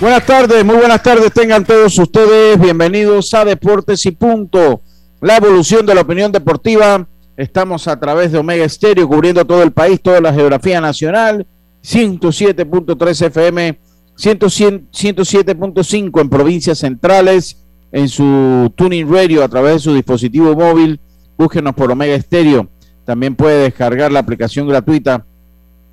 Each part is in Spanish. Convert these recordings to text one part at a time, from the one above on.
Buenas tardes, muy buenas tardes tengan todos ustedes. Bienvenidos a Deportes y Punto, la evolución de la opinión deportiva. Estamos a través de Omega Estéreo cubriendo todo el país, toda la geografía nacional. 107.3 FM, 107.5 en provincias centrales, en su tuning radio a través de su dispositivo móvil. Búsquenos por Omega Estéreo. También puede descargar la aplicación gratuita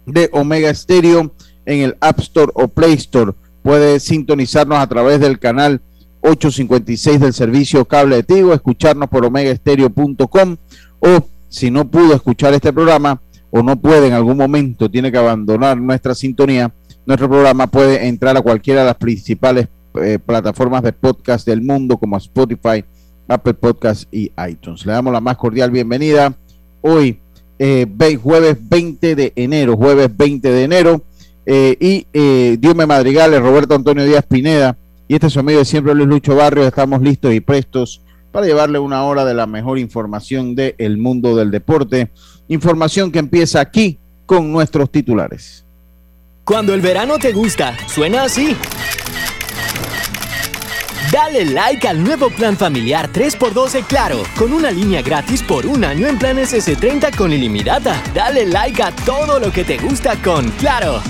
de Omega Estéreo en el App Store o Play Store puede sintonizarnos a través del canal 856 del servicio cable de Tigo, escucharnos por omegaestereo.com o si no pudo escuchar este programa o no puede en algún momento, tiene que abandonar nuestra sintonía, nuestro programa puede entrar a cualquiera de las principales eh, plataformas de podcast del mundo como Spotify, Apple Podcast y iTunes. Le damos la más cordial bienvenida hoy, eh, jueves 20 de enero, jueves 20 de enero eh, y eh, Diome Madrigales, Roberto Antonio Díaz Pineda y este es su amigo de siempre Luis Lucho Barrios. Estamos listos y prestos para llevarle una hora de la mejor información del mundo del deporte. Información que empieza aquí con nuestros titulares. Cuando el verano te gusta, suena así. Dale like al nuevo plan familiar 3x12 Claro, con una línea gratis por un año en planes S30 con ilimitada. Dale like a todo lo que te gusta con Claro.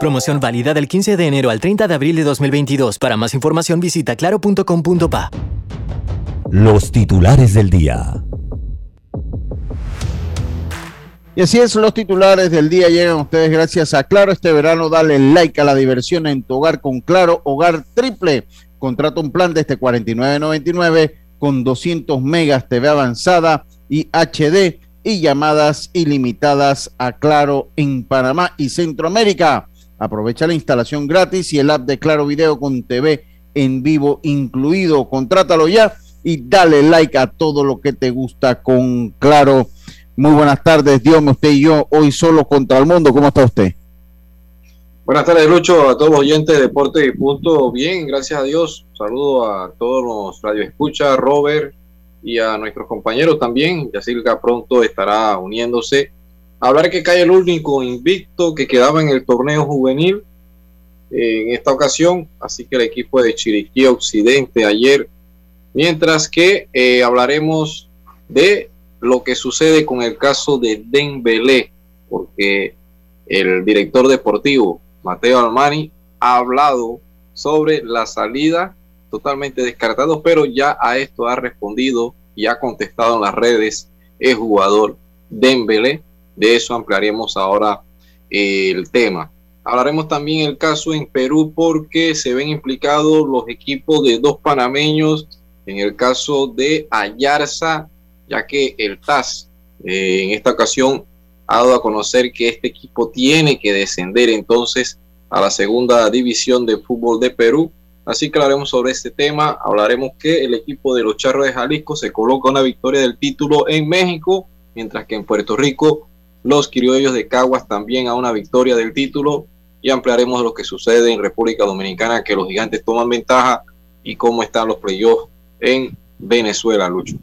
Promoción válida del 15 de enero al 30 de abril de 2022. Para más información visita claro.com.pa. Los titulares del día. Y así es, los titulares del día llegan a ustedes gracias a Claro. Este verano dale like a la diversión en tu hogar con Claro Hogar Triple. Contrata un plan desde 49.99 con 200 megas TV avanzada y HD y llamadas ilimitadas a Claro en Panamá y Centroamérica. Aprovecha la instalación gratis y el app de Claro Video con TV en vivo incluido. Contrátalo ya y dale like a todo lo que te gusta con Claro. Muy buenas tardes, Dios, usted y yo, hoy solo contra el mundo. ¿Cómo está usted? Buenas tardes, Lucho, a todos los oyentes de Deporte y Punto. Bien, gracias a Dios. Saludo a todos los radioescuchas, Robert y a nuestros compañeros también. Yacirca pronto estará uniéndose Hablar que cae el único invicto que quedaba en el torneo juvenil eh, en esta ocasión, así que el equipo de Chiriquí Occidente ayer, mientras que eh, hablaremos de lo que sucede con el caso de Dembélé, porque el director deportivo Mateo Almani ha hablado sobre la salida totalmente descartado, pero ya a esto ha respondido y ha contestado en las redes el jugador Dembélé de eso ampliaremos ahora eh, el tema. Hablaremos también el caso en Perú porque se ven implicados los equipos de dos panameños en el caso de Ayarza, ya que el TAS eh, en esta ocasión ha dado a conocer que este equipo tiene que descender entonces a la segunda división de fútbol de Perú. Así que hablaremos sobre este tema. Hablaremos que el equipo de los Charros de Jalisco se coloca una victoria del título en México, mientras que en Puerto Rico los criollos de Caguas también a una victoria del título y ampliaremos lo que sucede en República Dominicana, que los gigantes toman ventaja y cómo están los playoffs en Venezuela, Lucho.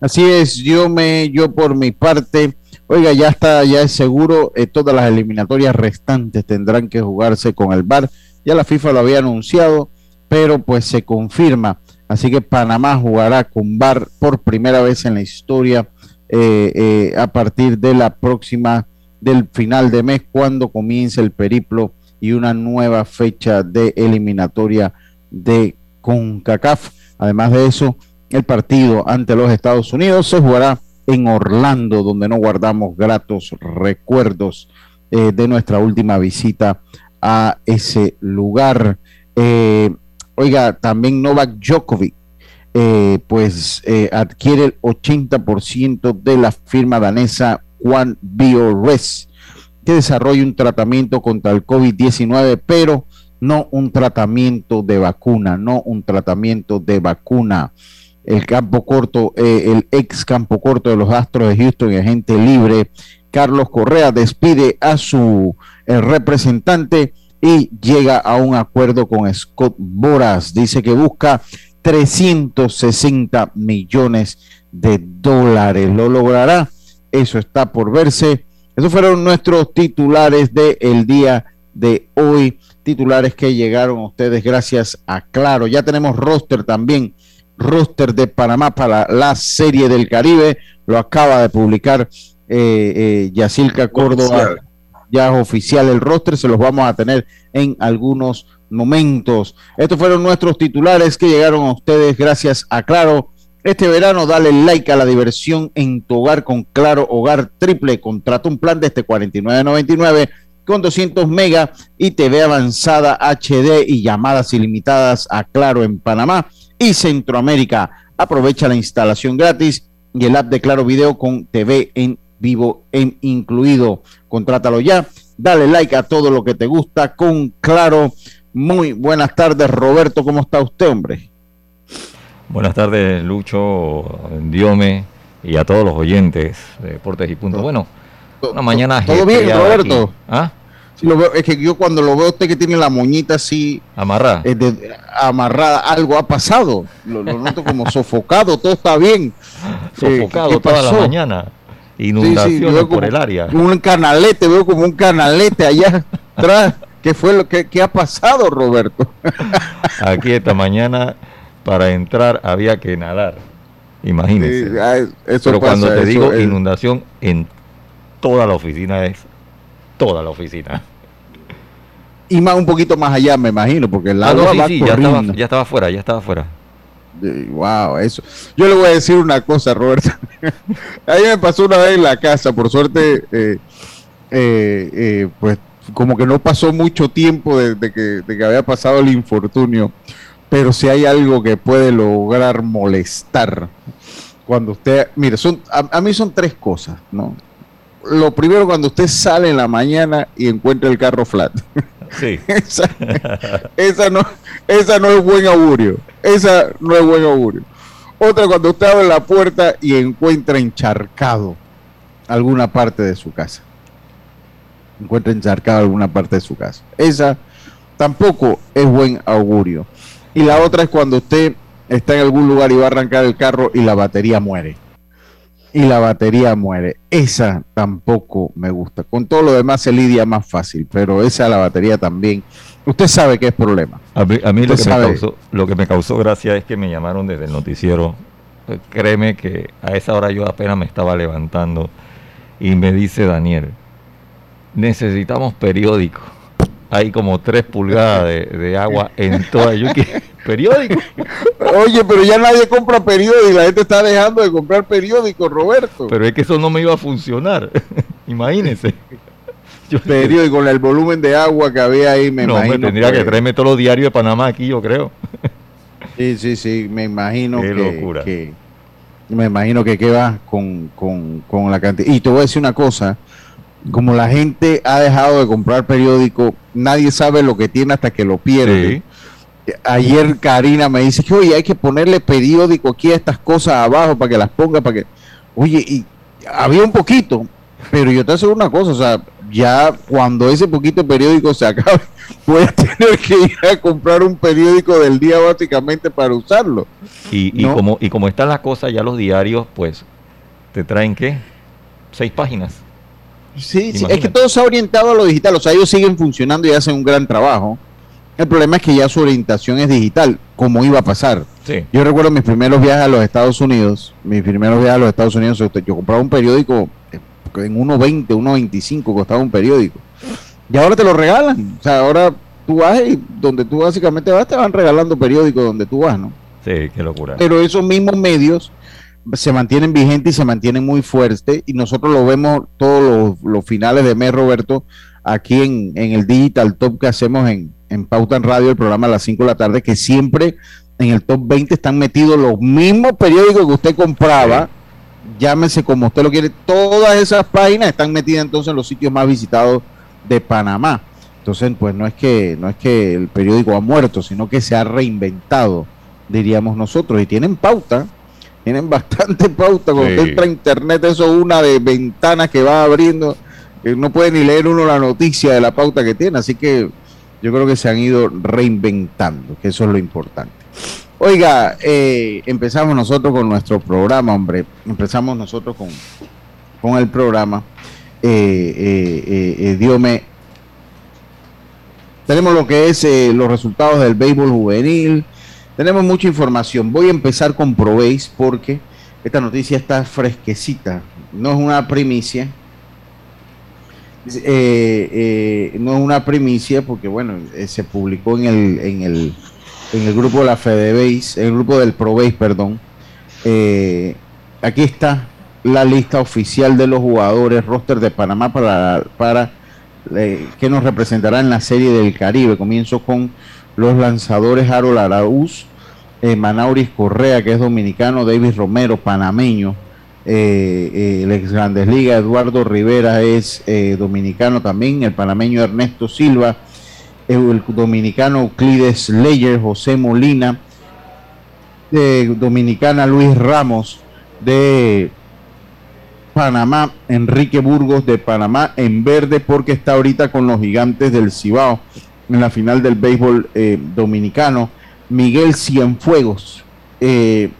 Así es, yo me, yo por mi parte, oiga, ya está, ya es seguro, eh, todas las eliminatorias restantes tendrán que jugarse con el VAR. Ya la FIFA lo había anunciado, pero pues se confirma. Así que Panamá jugará con VAR por primera vez en la historia eh, eh, a partir de la próxima, del final de mes, cuando comience el periplo y una nueva fecha de eliminatoria de CONCACAF. Además de eso, el partido ante los Estados Unidos se jugará en Orlando, donde no guardamos gratos recuerdos eh, de nuestra última visita a ese lugar. Oiga, también Novak Djokovic, eh, pues adquiere el 80% de la firma danesa One BioRes, que desarrolla un tratamiento contra el COVID-19, pero no un tratamiento de vacuna, no un tratamiento de vacuna. El campo corto, el ex campo corto de los Astros de Houston y agente libre, Carlos Correa despide a su eh, representante y llega a un acuerdo con Scott Boras. Dice que busca 360 millones de dólares. ¿Lo logrará? Eso está por verse. Esos fueron nuestros titulares del día de hoy. Titulares que llegaron a ustedes gracias a Claro. Ya tenemos roster también. Roster de Panamá para la Serie del Caribe. Lo acaba de publicar eh, eh, Yacilca Córdoba, ya es oficial el roster, se los vamos a tener en algunos momentos. Estos fueron nuestros titulares que llegaron a ustedes gracias a Claro. Este verano dale like a la diversión en tu hogar con Claro Hogar Triple. Contrata un plan desde 49.99 con 200 mega y TV avanzada HD y llamadas ilimitadas a Claro en Panamá y Centroamérica. Aprovecha la instalación gratis y el app de Claro Video con TV en vivo incluido. Contrátalo ya. Dale like a todo lo que te gusta con Claro. Muy buenas tardes, Roberto. ¿Cómo está usted, hombre? Buenas tardes, Lucho, Diome y a todos los oyentes de Deportes y Puntos. Bueno, una mañana. ¿Todo bien, Roberto? ¿Ah? lo veo, es que yo cuando lo veo usted que tiene la moñita así amarrada, amarrada, algo ha pasado. Lo, noto como sofocado, todo está bien. Sofocado toda la mañana inundaciones por el área. Un canalete, veo como un canalete allá atrás. ¿Qué fue lo que, ha pasado, Roberto? Aquí esta mañana para entrar había que nadar. Imagínense. Pero cuando te digo inundación en toda la oficina es toda la oficina. Y más un poquito más allá, me imagino, porque el agua ah, ya estaba, ya estaba fuera, ya estaba fuera. Wow, eso. Yo le voy a decir una cosa, Roberto. a mí me pasó una vez en la casa, por suerte, eh, eh, eh, pues como que no pasó mucho tiempo desde que, había pasado el infortunio, pero si hay algo que puede lograr molestar, cuando usted, mire, son, a, mí son tres cosas, ¿no? Lo primero, cuando usted sale en la mañana y encuentra el carro flat. Sí. esa, esa, no, esa no es buen augurio. Esa no es buen augurio. Otra cuando usted abre la puerta y encuentra encharcado alguna parte de su casa. Encuentra encharcado alguna parte de su casa. Esa tampoco es buen augurio. Y la otra es cuando usted está en algún lugar y va a arrancar el carro y la batería muere. Y la batería muere. Esa tampoco me gusta. Con todo lo demás se lidia más fácil, pero esa la batería también Usted sabe que es problema. A mí, lo, que me causó, lo que me causó gracia es que me llamaron desde el noticiero. Créeme que a esa hora yo apenas me estaba levantando y me dice Daniel, necesitamos periódico. Hay como tres pulgadas de, agua en toda Yuki. ¿Periódico? Oye, pero ya nadie compra periódico. La gente está dejando de comprar periódico, Roberto. Pero es que eso no me iba a funcionar. Imagínense. Yo y con el volumen de agua que había ahí, me no, imagino. tendría que, traerme todos los diarios de Panamá aquí, yo creo. Sí, sí, sí, me imagino Qué que, locura. me imagino que queda con, con la cantidad. Y te voy a decir una cosa, como la gente ha dejado de comprar periódico, nadie sabe lo que tiene hasta que lo pierde. Ayer Karina me dice que, oye, hay que ponerle periódico aquí a estas cosas abajo para que las ponga, para que... Oye, y había un poquito, pero yo te aseguro una cosa, o sea, ya cuando ese poquito periódico se acabe, voy a tener que ir a comprar un periódico del día básicamente para usarlo. Y, como, y como están las cosas, ya los diarios, pues, te traen qué? Seis páginas. Sí, sí, es que todo se ha orientado a lo digital, o sea, ellos siguen funcionando y hacen un gran trabajo. El problema es que ya su orientación es digital, como iba a pasar. Yo recuerdo mis primeros viajes a los Estados Unidos, mis primeros viajes a los Estados Unidos, yo compraba un periódico en 1.20, 1.25 costaba un periódico. Y ahora te lo regalan. O sea, ahora tú vas y donde tú básicamente vas te van regalando periódicos donde tú vas, ¿no? Sí, qué locura. Pero esos mismos medios se mantienen vigentes y se mantienen muy fuertes. Y nosotros lo vemos todos los, finales de mes, Roberto, aquí en, el Digital Top que hacemos en, en Pauta en Radio, el programa a las 5 de la tarde, que siempre en el top 20 están metidos los mismos periódicos que usted compraba. Llámese como usted lo quiere. Todas esas páginas están metidas entonces en los sitios más visitados de Panamá. Entonces, pues no es que no es que el periódico ha muerto, sino que se ha reinventado, diríamos nosotros, y tienen pauta, tienen bastante pauta. Cuando usted entra a internet, eso es una de ventanas que va abriendo, que no puede ni leer uno la noticia de la pauta que tiene, así que yo creo que se han ido reinventando, que eso es lo importante. Oiga, eh, empezamos nosotros con nuestro programa, hombre. Empezamos nosotros con, con el programa. Eh, eh, eh. Tenemos lo que es los resultados del béisbol juvenil. Tenemos mucha información. Voy a empezar con Proveis porque esta noticia está fresquecita. No es una primicia. no es una primicia porque, bueno, se publicó en el, en el en el grupo de la FedeBase, en el grupo del ProBase, perdón. Eh, aquí está la lista oficial de los jugadores roster de Panamá para, para eh, que nos representará en la Serie del Caribe. Comienzo con los lanzadores Harold Araúz, eh, Manauris Correa, que es dominicano, David Romero, panameño, el ex Grandes Ligas, Eduardo Rivera es dominicano también, el panameño Ernesto Silva, el dominicano Euclides Leyer, José Molina, Dominicana Luis Ramos, de Panamá, Enrique Burgos de Panamá en verde porque está ahorita con los gigantes del Cibao en la final del béisbol eh, dominicano. Miguel Cienfuegos, eh,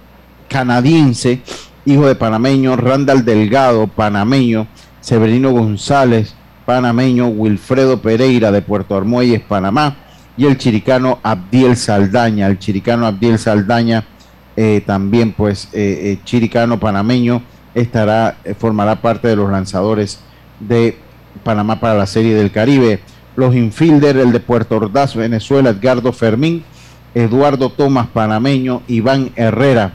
canadiense, hijo de panameño, Randall Delgado, panameño, Severino González, panameño Wilfredo Pereira de Puerto Armuelles, Panamá, y el chiricano Abdiel Saldaña. El chiricano Abdiel Saldaña, eh, también pues chiricano panameño, estará, formará parte de los lanzadores de Panamá para la Serie del Caribe. Los infielder, el de Puerto Ordaz, Venezuela, Edgardo Fermín, Eduardo Tomás, panameño, Iván Herrera.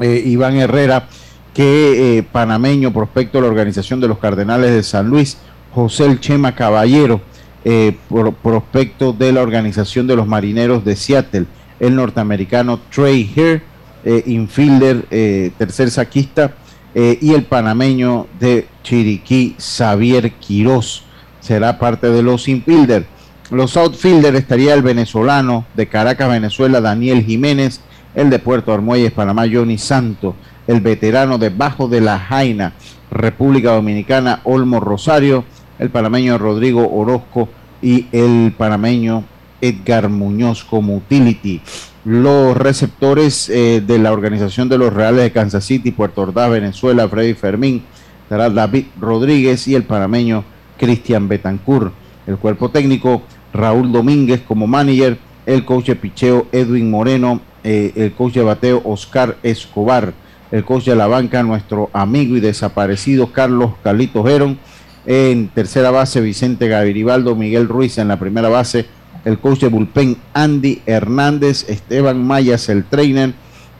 Iván Herrera que eh, panameño, prospecto de la organización de los Cardenales de San Luis, José El Chema Caballero, eh, prospecto de la organización de los Marineros de Seattle, el norteamericano Trey Hare, eh, infielder, tercer saquista, y el panameño de Chiriquí, Xavier Quirós, será parte de los infielder. Los outfielder estaría el venezolano de Caracas, Venezuela, Daniel Jiménez, el de Puerto Armuelles, Panamá, Johnny Santo, el veterano debajo de la Jaina, República Dominicana, Olmo Rosario, el panameño Rodrigo Orozco y el panameño Edgar Muñoz como utility. Los receptores eh, de la organización de los Reales de Kansas City, Puerto Ordaz, Venezuela, Freddy Fermín, estará David Rodríguez y el panameño Cristian Betancourt. El cuerpo técnico, Raúl Domínguez como manager, el coach de picheo Edwin Moreno, eh, el coach de bateo Oscar Escobar el coach de la banca, nuestro amigo y desaparecido Carlos Carlitos Heron. En tercera base, Vicente Gaviribaldo, Miguel Ruiz en la primera base, el coach de Bullpen, Andy Hernández, Esteban Mayas, el trainer,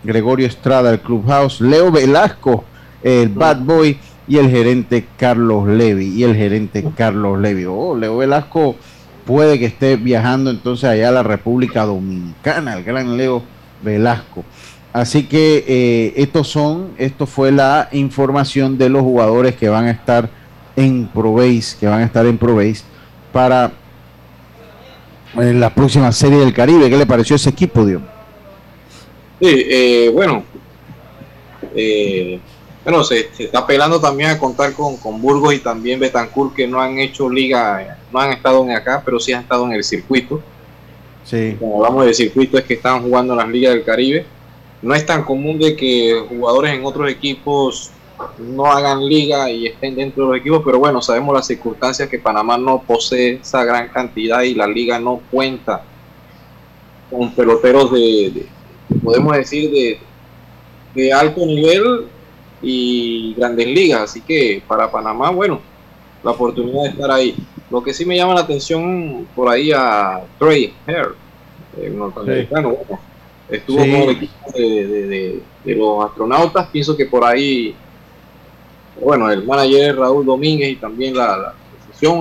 Gregorio Estrada, el clubhouse, Leo Velasco, el bad boy, y el gerente Carlos Levy, y el gerente Carlos Levy. Oh, Leo Velasco puede que esté viajando entonces allá a la República Dominicana, el gran Leo Velasco. Así que eh, estos son, esto fue la información de los jugadores que van a estar en Probase, que van a estar en Probase para en la próxima serie del Caribe. ¿Qué le pareció ese equipo, Dios? Sí, eh, bueno, eh, bueno, se, está apelando también a contar con, con, Burgos y también Betancourt que no han hecho liga, no han estado en acá, pero sí han estado en el circuito. Sí. Como hablamos del circuito es que están jugando en las ligas del Caribe no es tan común de que jugadores en otros equipos no hagan liga y estén dentro de los equipos, pero bueno, sabemos las circunstancias que Panamá no posee esa gran cantidad y la liga no cuenta con peloteros de, podemos decir, de, de alto nivel y grandes ligas, así que para Panamá, bueno, la oportunidad de estar ahí. Lo que sí me llama la atención por ahí a Trey Hare, el norteamericano, Estuvo con el equipo de, los astronautas. Pienso que por ahí, bueno, el manager Raúl Domínguez y también la, la.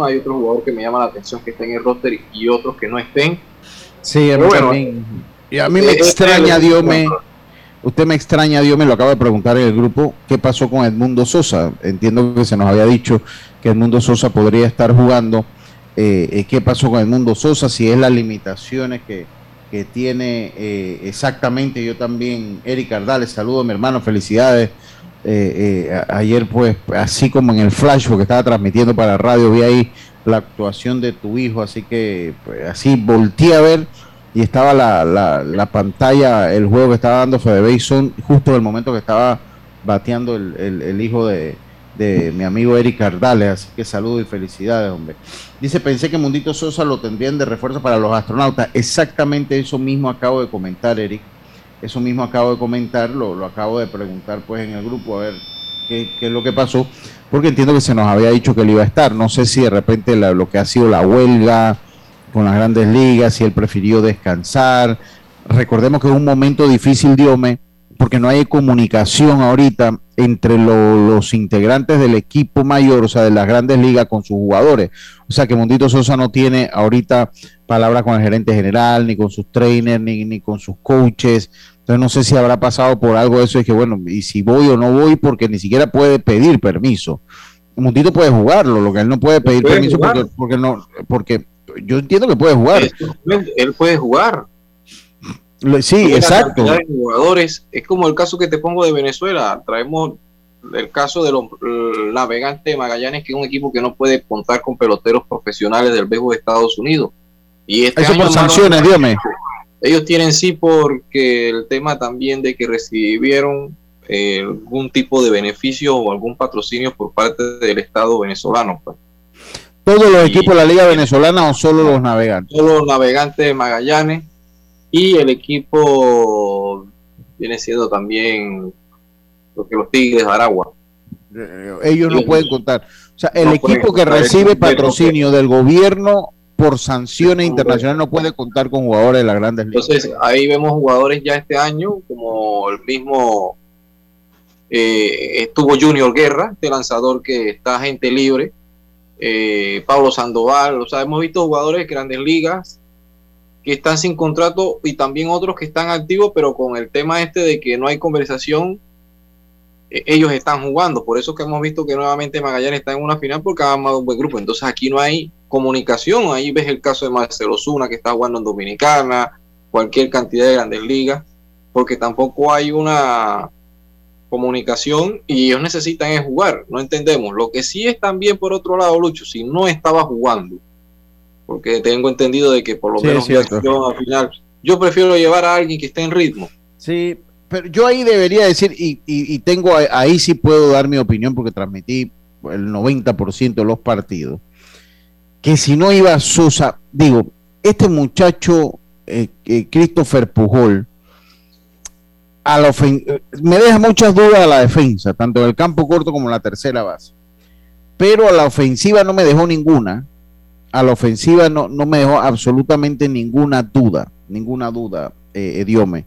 Hay otro jugador que me llama la atención que estén en el roster y otros que no estén. Sí, a mí también. Y a mí me extraña, Dios me. Usted me extraña, Dios me lo acaba de preguntar en el grupo, ¿qué pasó con Edmundo Sosa? Entiendo que se nos había dicho que Edmundo Sosa podría estar jugando. Eh, eh, ¿Qué pasó con Edmundo Sosa? Si es las limitaciones que, que tiene eh, exactamente. Yo también, Eric Ardales, saludo mi hermano, felicidades. ayer, pues, así como en el flash, porque estaba transmitiendo para radio, vi ahí la actuación de tu hijo, así que pues, así volteé a ver y estaba la, la, pantalla, el juego que estaba dando Fede Bason, justo en el momento que estaba bateando el, hijo de, mi amigo Eric Cardales, así que saludo y felicidades, hombre. Dice, pensé que Mundito Sosa lo tendrían de refuerzo para los astronautas. Exactamente eso mismo acabo de comentar, Eric. Eso mismo acabo de comentar, lo, acabo de preguntar pues en el grupo, a ver qué, qué, es lo que pasó, porque entiendo que se nos había dicho que él iba a estar. No sé si de repente lo que ha sido la huelga, con las grandes ligas y él prefirió descansar. Recordemos que es un momento difícil, Diome, porque no hay comunicación ahorita entre los integrantes del equipo mayor, o sea, de las grandes ligas con sus jugadores. O sea, que Mundito Sosa no tiene ahorita palabra con el gerente general, ni con sus trainers, ni, ni con sus coaches. Entonces no sé si habrá pasado por algo de eso y que bueno, y si voy o no voy, porque ni siquiera puede pedir permiso. Mundito puede jugarlo, lo que él no puede pedir permiso porque, porque no, porque yo entiendo que puede jugar. Él puede jugar. Sí, exacto. jugadores, es como el caso que te pongo de Venezuela. Traemos el caso de los navegantes de Magallanes, que es un equipo que no puede contar con peloteros profesionales del béisbol de Estados Unidos. Y este Eso por sanciones, dígame. Ellos tienen sí porque el tema también de que recibieron eh, algún tipo de beneficio o algún patrocinio por parte del Estado venezolano. Pues. ¿Todos los equipos de la Liga Venezolana o solo los navegantes? Solo los navegantes de Magallanes y el equipo viene siendo también lo que los Tigres de Aragua. Eh, ellos no pueden contar. O sea, el equipo que recibe patrocinio del gobierno por sanciones internacionales no puede contar con jugadores de las grandes ligas. Entonces, ahí vemos jugadores ya este año, como el mismo eh, estuvo Junior Guerra, este lanzador que está gente libre, eh, Pablo Sandoval, o sea, hemos visto jugadores de grandes ligas que están sin contrato y también otros que están activos, pero con el tema este de que no hay conversación, eh, ellos están jugando. Por eso que hemos visto que nuevamente Magallanes está en una final porque ha armado un buen grupo. Entonces aquí no hay comunicación. Ahí ves el caso de Marcelo Zuna que está jugando en Dominicana, cualquier cantidad de grandes ligas, porque tampoco hay una comunicación y ellos necesitan es jugar, no entendemos. Lo que sí es también por otro lado, Lucho, si no estaba jugando, porque tengo entendido de que por lo menos al final, yo prefiero llevar a alguien que esté en ritmo. Sí, pero yo ahí debería decir, y, y, tengo ahí sí puedo dar mi opinión porque transmití el 90% de los partidos, que si no iba Sosa, digo, este muchacho, eh, eh, Christopher Pujol, me deja muchas dudas a la defensa, tanto en el campo corto como en la tercera base. Pero a la ofensiva no me dejó ninguna. A la ofensiva no, no me dejó absolutamente ninguna duda, ninguna duda, eh, Ediome.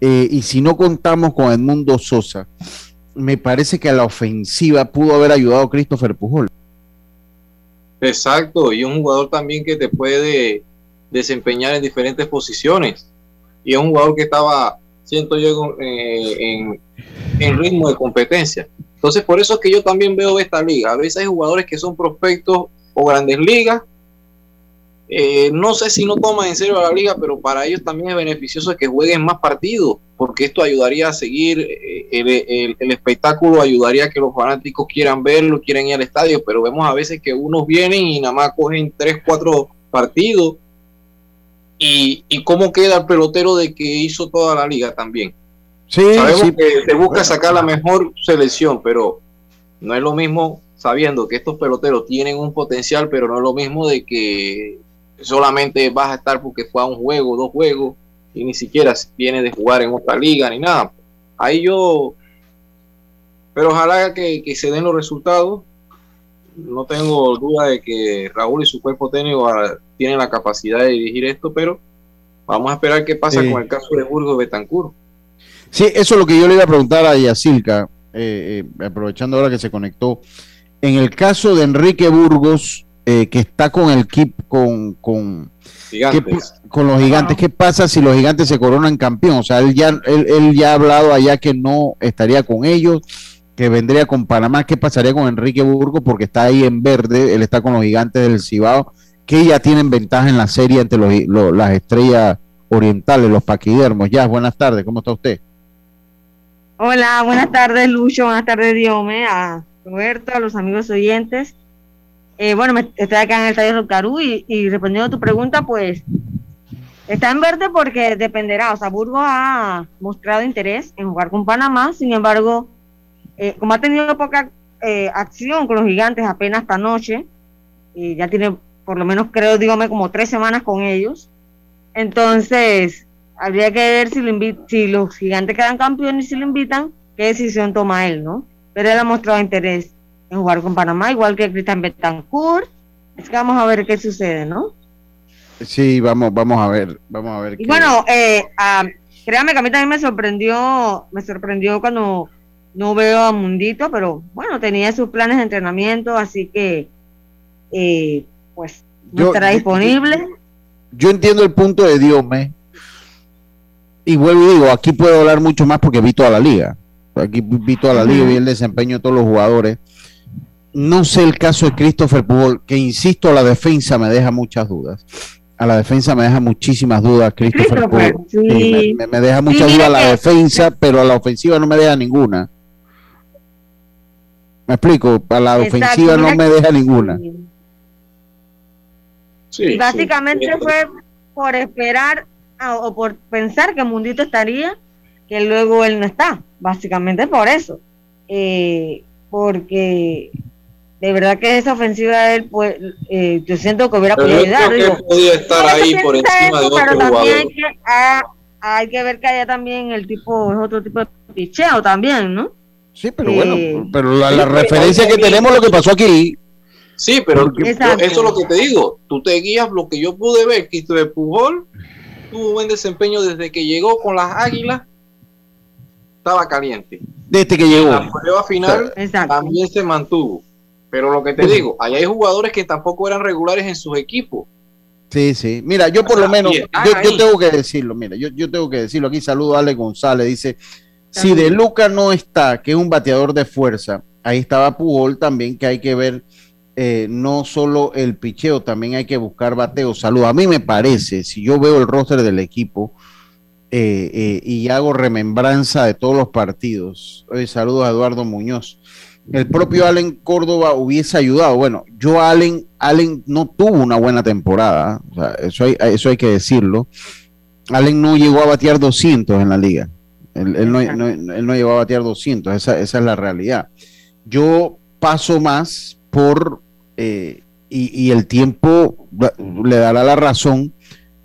Eh, y si no contamos con Edmundo Sosa, me parece que a la ofensiva pudo haber ayudado Christopher Pujol. Exacto, y un jugador también que te puede desempeñar en diferentes posiciones. Y es un jugador que estaba siento yo eh, en, ritmo de competencia. Entonces, por eso es que yo también veo esta liga. A veces hay jugadores que son prospectos o grandes ligas. Eh, no sé si no toman en serio la liga, pero para ellos también es beneficioso que jueguen más partidos, porque esto ayudaría a seguir eh, el, el, espectáculo, ayudaría a que los fanáticos quieran verlo, quieran ir al estadio, pero vemos a veces que unos vienen y nada más cogen tres, cuatro partidos y, y, cómo queda el pelotero de que hizo toda la liga también. Sí, Sabemos que se busca sacar la mejor selección, pero no es lo mismo sabiendo que estos peloteros tienen un potencial, pero no es lo mismo de que solamente vas a estar porque fue a un juego, dos juegos, y ni siquiera viene de jugar en otra liga ni nada. Ahí yo, pero ojalá que, que se den los resultados no tengo duda de que Raúl y su cuerpo técnico tienen la capacidad de dirigir esto, pero Vamos a esperar qué pasa con el caso de Burgos Betancur. Sí, eso es lo que yo le iba a preguntar a Yacilca, eh, eh, aprovechando ahora que se conectó. En el caso de Enrique Burgos, eh, que está con el equipo, con, con, con los gigantes, ¿qué pasa si los gigantes se coronan campeón? O sea, él ya, él, ya ha hablado allá que no estaría con ellos, que vendría con Panamá. ¿Qué pasaría con Enrique Burgos? Porque está ahí en verde, él está con los gigantes del Cibao, que ya tienen ventaja en la serie entre los, las estrellas orientales, los paquidermos. Ya, buenas tardes, ¿cómo está usted? Hola, buenas tardes, Lucho, buenas tardes, Diome, a Roberto, a los amigos oyentes. Eh, bueno, estoy acá en el taller del Carú y, respondiendo a tu pregunta, pues está en verde porque dependerá. O sea, Burgos ha mostrado interés en jugar con Panamá, sin embargo, eh, como ha tenido poca eh, acción con los gigantes apenas esta noche, y ya tiene por lo menos creo, dígame, como tres semanas con ellos. Entonces, habría que ver si, lo si los gigantes quedan campeones y si lo invitan, qué decisión toma él, ¿no? Pero él ha mostrado interés en jugar con Panamá, igual que Cristian Betancourt. Es que vamos a ver qué sucede, ¿no? Sí, vamos, vamos a ver, vamos a ver. Y bueno, eh, créame que a mí también me sorprendió, me sorprendió cuando no veo a Mundito, pero bueno, tenía sus planes de entrenamiento, así que eh, pues no estará disponible. Yo, entiendo el punto de Dios, me. Y vuelvo y digo, aquí puedo hablar mucho más porque vi toda la liga. Aquí vi toda la liga, vi el desempeño de todos los jugadores no sé el caso de Christopher Pujol, que insisto, la defensa me deja muchas dudas. A la defensa me deja muchísimas dudas, Christopher, Pujol. me, deja muchas dudas la defensa, pero a la ofensiva no me deja ninguna. Me explico, a la ofensiva no me deja ninguna. Sí, básicamente fue por esperar o por pensar que Mundito estaría, que luego él no está. Básicamente por eso. Eh, porque de verdad que esa ofensiva de él, pues, eh, yo siento que hubiera podido estar ahí por encima de otro pero también hay que, ah, hay que ver que haya también el tipo, es otro tipo de picheo también, ¿no? Sí, pero bueno, eh, pero la, referencia que tenemos lo que pasó aquí. Sí, pero eso es lo que te digo. Tú te guías lo que yo pude ver, que de Pujol tuvo buen desempeño desde que llegó con las Águilas. Estaba caliente. Desde que llegó. la prueba final también se mantuvo. Pero lo que te digo, ahí hay jugadores que tampoco eran regulares en sus equipos. Sí, sí. Mira, yo por lo menos, yo, tengo que decirlo, mira, yo, yo tengo que decirlo. Aquí saludo a Ale González, dice, si De Luca no está, que es un bateador de fuerza, ahí estaba Pujol también, que hay que ver eh, no solo el picheo, también hay que buscar bateo. Saludo. A mí me parece, si yo veo el roster del equipo eh, eh, y hago remembranza de todos los partidos, hoy saludo a Eduardo Muñoz el propio Allen Córdoba hubiese ayudado. Bueno, yo Allen, Allen no tuvo una buena temporada, eso, hay, eso hay que decirlo. Allen no llegó a batear 200 en la liga. Él, no, llegó a batear 200, esa, es la realidad. Yo paso más por, eh, y, el tiempo le dará la razón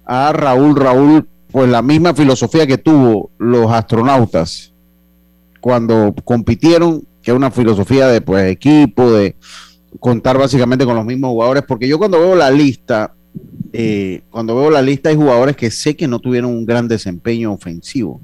a Raúl. Raúl, pues la misma filosofía que tuvo los astronautas cuando compitieron que es una filosofía de pues equipo, de contar básicamente con los mismos jugadores, porque yo cuando veo la lista, eh, cuando veo la lista hay jugadores que sé que no tuvieron un gran desempeño ofensivo,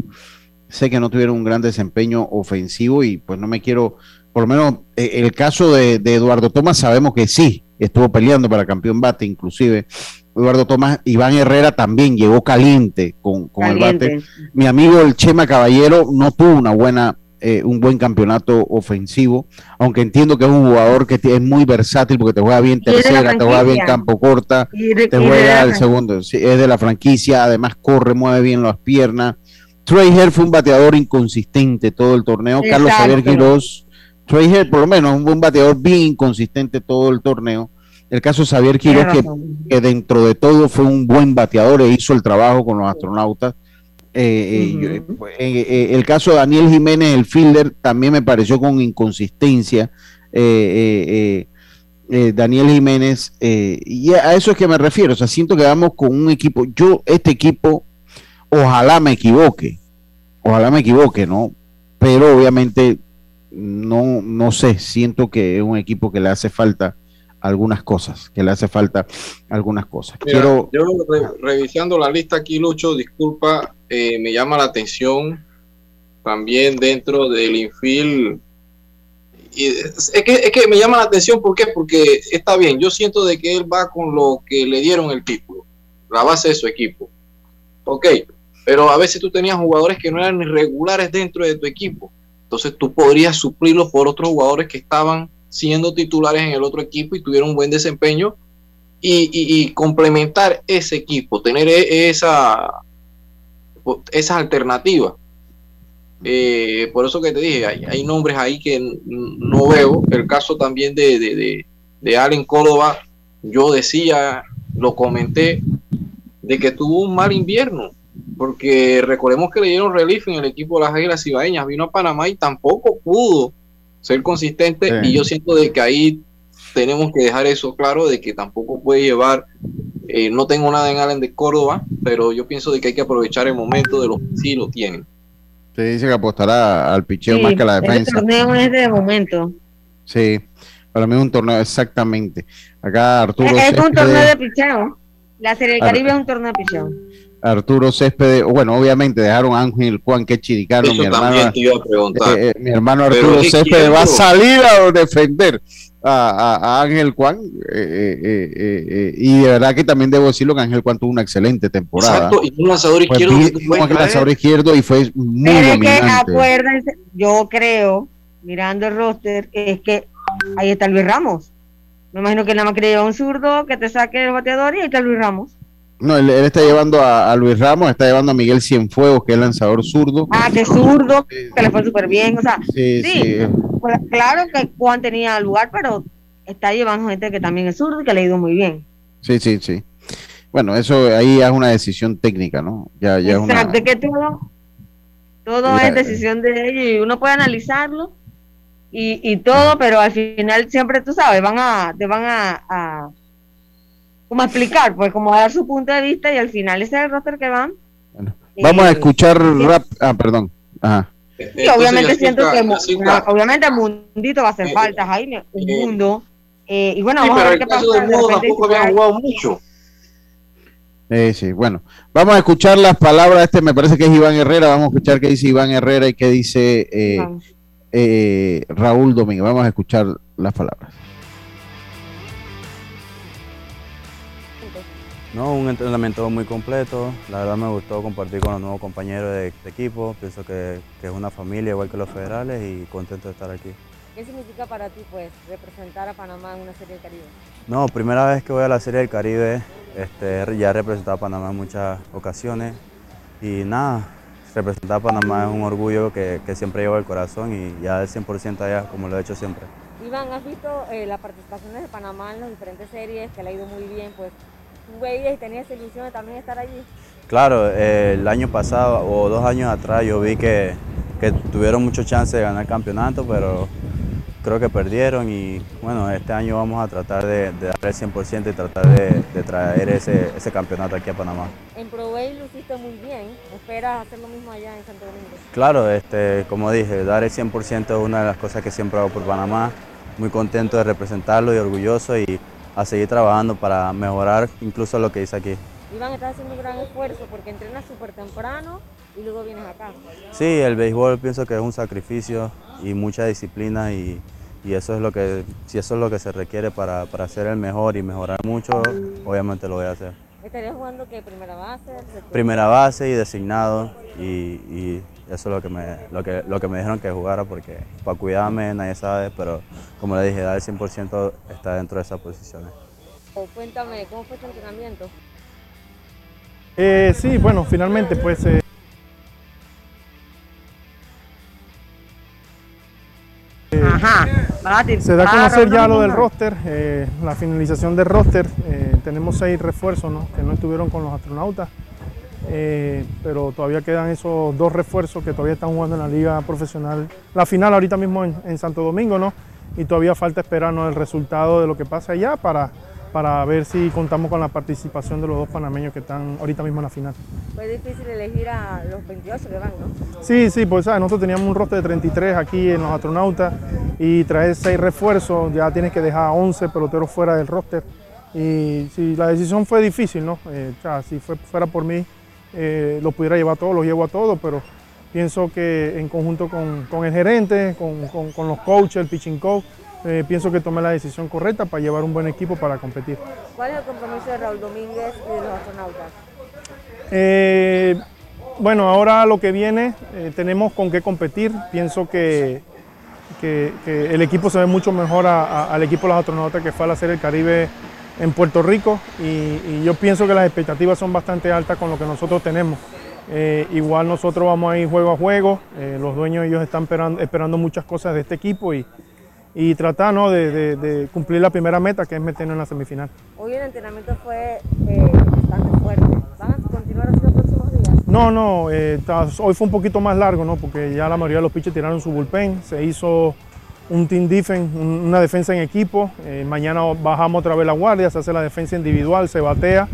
sé que no tuvieron un gran desempeño ofensivo y pues no me quiero, por lo menos eh, el caso de, Eduardo Tomás sabemos que sí, estuvo peleando para campeón bate inclusive. Eduardo Tomás, Iván Herrera también llegó caliente con, con el bate. Mi amigo el Chema Caballero no tuvo una buena eh, un buen campeonato ofensivo, aunque entiendo que es un jugador que es muy versátil porque te juega bien tercera, te juega bien campo corta, te juega el segundo, es de la franquicia, además corre, mueve bien las piernas. Trey fue un bateador inconsistente todo el torneo, Carlos Javier Quiroz, Trey por lo menos un, bateador bien inconsistente todo el torneo. El caso de Xavier Quiroz, que, que, dentro de todo fue un buen bateador e hizo el trabajo con los astronautas. Eh, eh, pues, eh, el caso de Daniel Jiménez, el fielder, también me pareció con inconsistencia. Daniel Jiménez, y a eso es que me refiero. O sea, siento que vamos con un equipo. Yo, este equipo, ojalá me equivoque. Ojalá me equivoque, ¿no? Pero obviamente no, no sé, siento que es un equipo que le hace falta algunas cosas, que le hace falta algunas cosas. Quiero... Yo revisando la lista aquí, Lucho, disculpa, eh, me llama la atención también dentro del infield. Y es, que, es que me llama la atención, ¿por qué? Porque está bien, yo siento de que él va con lo que le dieron el título, la base de su equipo. Ok, pero a veces tú tenías jugadores que no eran irregulares dentro de tu equipo. Entonces tú podrías suplirlos por otros jugadores que estaban siendo titulares en el otro equipo y tuvieron un buen desempeño y, complementar ese equipo, tener e, esa, esa alternativa. Eh, por eso que te dije, hay, nombres ahí que no veo. El caso también de, de, de, Allen Córdoba, yo decía, lo comenté, de que tuvo un mal invierno, porque recordemos que le dieron relief en el equipo de las Águilas Ibaeñas, vino a Panamá y tampoco pudo ser consistente y yo siento de que ahí tenemos que dejar eso claro de que tampoco puede llevar eh, no tengo nada en Allen de Córdoba pero yo pienso de que hay que aprovechar el momento de los que sí lo tienen. Se dice que apostará al picheo más que a la defensa. el torneo es de momento. Sí para mí es un torneo exactamente. Acá Arturo es, un torneo de picheo. La Serie del Caribe es un torneo de picheo Arturo Céspedes, bueno, obviamente dejaron a Ángel Juan, que chiricano, mi hermano, eh, eh, mi hermano Arturo Céspedes va a salir a defender a, Ángel Juan, eh, y de verdad que también debo decirlo que Ángel Juan tuvo una excelente temporada. Exacto, y un lanzador izquierdo. un lanzador izquierdo y fue muy dominante. acuérdense, yo creo, mirando el roster, es que ahí está Luis Ramos. Me imagino que nada más quería un zurdo que te saque el bateador y ahí está Luis Ramos. No, él, está llevando a, Luis Ramos, está llevando a Miguel Cienfuegos, que es lanzador zurdo. Ah, que zurdo, que le fue súper bien. O sea, sí, pues, claro que Juan tenía lugar, pero está llevando gente que también es zurdo y que le ha ido muy bien. Sí, sí, sí. Bueno, eso ahí es una decisión técnica, ¿no? Ya, ya Exacto, que todo, todo es decisión de ellos y uno puede analizarlo y, y todo, pero al final siempre, tú sabes, van a, te van a como explicar, pues como dar su punto de vista y al final ese es el roster que van. vamos a escuchar rap, ah, perdón. Ajá. Y obviamente siento que obviamente el mundito va a hacer falta, Jaime, un eh, mundo. Eh, y bueno, vamos a ver qué pasa. tampoco habían jugado mucho. Eh, sí, bueno, vamos a escuchar las palabras. Este me parece que es Iván Herrera. Vamos a escuchar qué dice Iván Herrera y qué dice eh, eh, Raúl Domínguez. Vamos a escuchar las palabras. No, un entrenamiento muy completo. La verdad me gustó compartir con los nuevos compañeros de, equipo. Pienso que, es una familia igual que los federales y contento de estar aquí. ¿Qué significa para ti pues representar a Panamá en una Serie del Caribe? No, primera vez que voy a la Serie del Caribe. Este, ya he representado a Panamá en muchas ocasiones y nada, representar a Panamá es un orgullo que, siempre llevo el corazón y ya del 100% allá como lo he hecho siempre. Iván, ¿has visto eh, las participaciones de Panamá en las diferentes series que le ha ido muy bien? Pues veías y tenías ilusión de también estar allí? Claro, eh, el año pasado o dos años atrás yo vi que, tuvieron mucho chance de ganar el campeonato, pero creo que perdieron y bueno, este año vamos a tratar de, dar el 100% y tratar de, traer ese, ese, campeonato aquí a Panamá. En Pro lo hiciste muy bien, ¿esperas hacer lo mismo allá en Santo Domingo? Claro, este, como dije, dar el 100% es una de las cosas que siempre hago por Panamá, muy contento de representarlo y orgulloso y a seguir trabajando para mejorar incluso lo que hice aquí. Iván, estás haciendo un gran esfuerzo porque entrenas súper temprano y luego vienes acá. Sí, el béisbol pienso que es un sacrificio y mucha disciplina y, eso es lo que si eso es lo que se requiere para, para, ser el mejor y mejorar mucho, obviamente lo voy a hacer. ¿Estarías jugando qué? ¿Primera base? Primera base y designado y eso es lo que me, lo que, lo que me dijeron que jugara porque para cuidarme nadie sabe, pero como le dije, dar el 100% está dentro de esas posiciones. Cuéntame, ¿cómo fue tu entrenamiento? Eh, sí, bueno, finalmente pues... Eh, Ajá, se da a conocer ya lo del roster, eh, la finalización del roster. Eh, tenemos seis refuerzos ¿no? que no estuvieron con los astronautas. Eh, pero todavía quedan esos dos refuerzos que todavía están jugando en la liga profesional, la final ahorita mismo en, Santo Domingo, ¿no? Y todavía falta esperarnos el resultado de lo que pasa allá para, para ver si contamos con la participación de los dos panameños que están ahorita mismo en la final. Fue difícil elegir a los 28 que van, ¿no? Sí, sí, pues nosotros teníamos un roster de 33 aquí en los astronautas y traer seis refuerzos, ya tienes que dejar 11 peloteros fuera del roster. Y sí, la decisión fue difícil, ¿no? Eh, si fue, fuera por mí, eh, lo pudiera llevar a todos, los llevo a todos, pero pienso que en conjunto con, el gerente, con, con los coaches, el pitching coach, eh, pienso que tomé la decisión correcta para llevar un buen equipo para competir. ¿Cuál es el compromiso de Raúl Domínguez y de los astronautas? Eh, bueno, ahora lo que viene, eh, tenemos con qué competir. Pienso que, que, el equipo se ve mucho mejor al equipo de los astronautas que fue a la Serie del Caribe en Puerto Rico y, yo pienso que las expectativas son bastante altas con lo que nosotros tenemos. igual nosotros vamos a ir juego a juego, los dueños ellos están esperando, esperando muchas cosas de este equipo y, y tratar ¿no? de, cumplir la primera meta que es meternos en la semifinal. Hoy el entrenamiento fue eh, bastante fuerte. ¿Van a continuar así los próximos días? No, no, eh, hoy fue un poquito más largo, ¿no? porque ya la mayoría de los pitchers tiraron su bullpen, se hizo un team defense, una defensa en equipo, eh, mañana bajamos otra vez la guardia, se hace la defensa individual, se batea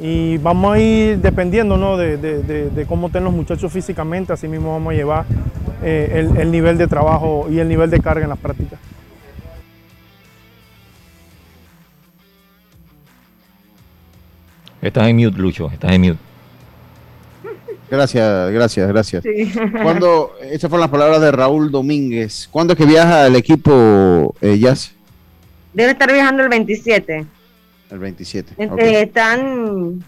y vamos a ir dependiendo ¿no? de, cómo estén los muchachos físicamente, así mismo vamos a llevar el nivel de trabajo y el nivel de carga en las prácticas. Estás en mute, Lucho, estás en mute. Gracias, gracias, gracias. Cuando, esas fueron las palabras de Raúl Domínguez. ¿Cuándo es que viaja el equipo eh, Jazz? Debe estar viajando el 27. El 27. Eh, están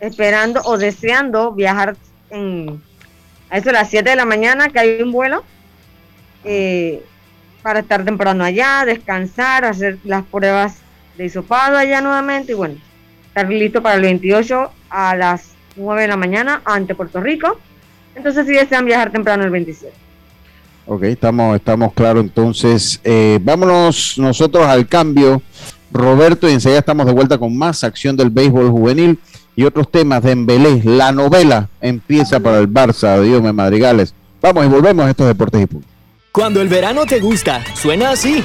esperando o deseando viajar en, a eso a las 7 de la mañana, que hay un vuelo, eh, para estar temprano allá, descansar, hacer las pruebas de hisopado allá nuevamente y bueno, estar listo para el 28 a las 9 de la mañana ante Puerto Rico. Entonces, si desean viajar temprano el 27. Ok, estamos, estamos claros. Entonces, eh, vámonos nosotros al cambio. Roberto, y enseguida estamos de vuelta con más acción del béisbol juvenil y otros temas de Embelé. La novela empieza para el Barça. Dios me madrigales. Vamos y volvemos a estos deportes y puntos. Cuando el verano te gusta, suena así.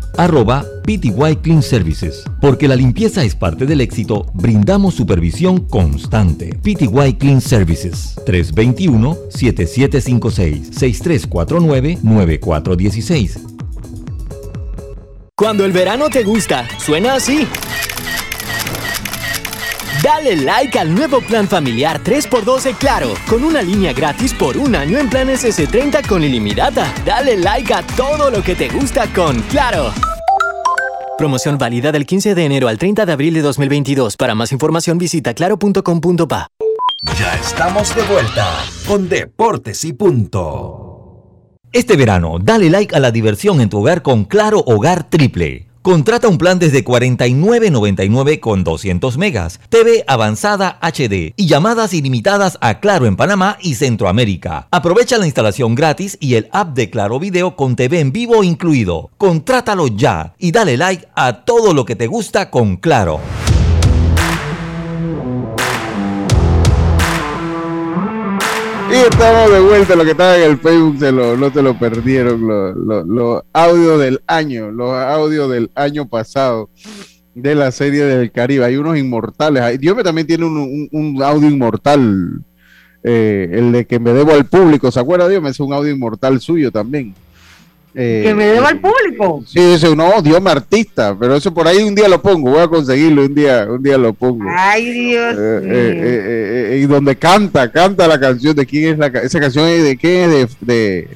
arroba PTY Clean Services. Porque la limpieza es parte del éxito, brindamos supervisión constante. PTY Clean Services 321-7756-6349-9416. Cuando el verano te gusta, suena así. Dale like al nuevo plan familiar 3x12 Claro, con una línea gratis por un año en planes S30 con ilimitada. Dale like a todo lo que te gusta con Claro. Promoción válida del 15 de enero al 30 de abril de 2022. Para más información visita claro.com.pa. Ya estamos de vuelta con Deportes y Punto. Este verano, dale like a la diversión en tu hogar con Claro Hogar Triple. Contrata un plan desde 49.99 con 200 megas, TV avanzada HD y llamadas ilimitadas a Claro en Panamá y Centroamérica. Aprovecha la instalación gratis y el app de Claro Video con TV en vivo incluido. Contrátalo ya y dale like a todo lo que te gusta con Claro. Y estamos de vuelta, lo que estaba en el Facebook no te lo perdieron, los audios del año, los audios del año pasado de la serie del Caribe. Hay unos inmortales. Dios me también tiene un, audio inmortal, eh, el de que me debo al público. ¿Se acuerda Dios? Es un audio inmortal suyo también. Eh, que me deba al público. Sí, eso no, Dios me artista, pero eso por ahí un día lo pongo, voy a conseguirlo un día, un día lo pongo. Ay, Dios. Eh, y donde canta, canta la canción de quién es la esa canción de quién es de,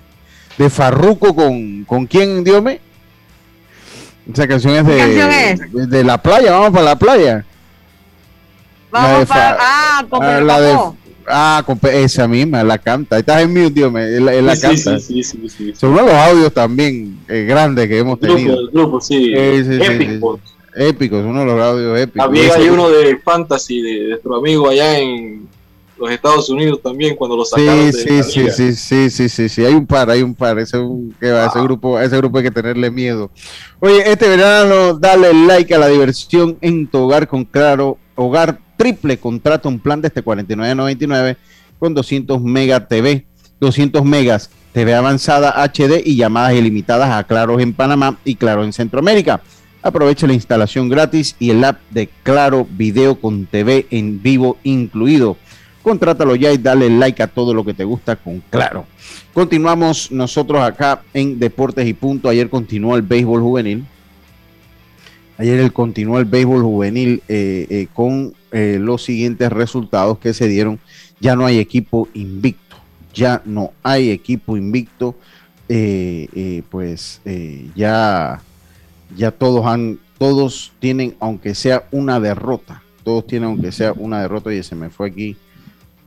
de, Farruco con, con quién, Dios me. Esa canción es de, canción es? de, la playa, vamos para la playa. Vamos para, ah, ah, la de, Ah, esa misma, la canta. Estás en mute, Dios mío, él, la canta. Sí, sí, sí, Son uno de los audios también eh, grandes que hemos tenido. El grupo, sí. Épicos. Épicos, uno de los audios épicos. También hay uno de Fantasy de nuestro amigo allá en los Estados Unidos también cuando lo sacaron sí, de sí, sí, sí, sí, sí, sí, hay un par, hay un par, ese, que va, ese grupo, ese grupo hay que tenerle miedo. Oye, este verano dale like a la diversión en tu hogar con Claro Hogar triple contrato, un plan desde 49.99 con 200 mega TV, 200 megas TV avanzada HD y llamadas ilimitadas a Claro en Panamá y Claro en Centroamérica. Aprovecha la instalación gratis y el app de Claro Video con TV en vivo incluido. Contrátalo ya y dale like a todo lo que te gusta con Claro. Continuamos nosotros acá en Deportes y Punto. Ayer continuó el béisbol juvenil. Ayer el continuó el béisbol juvenil eh, eh, con eh, los siguientes resultados que se dieron. Ya no hay equipo invicto, ya no hay equipo invicto. pues ya, ya todos han, todos tienen, aunque sea una derrota, todos tienen aunque sea una derrota. Y se me fue aquí.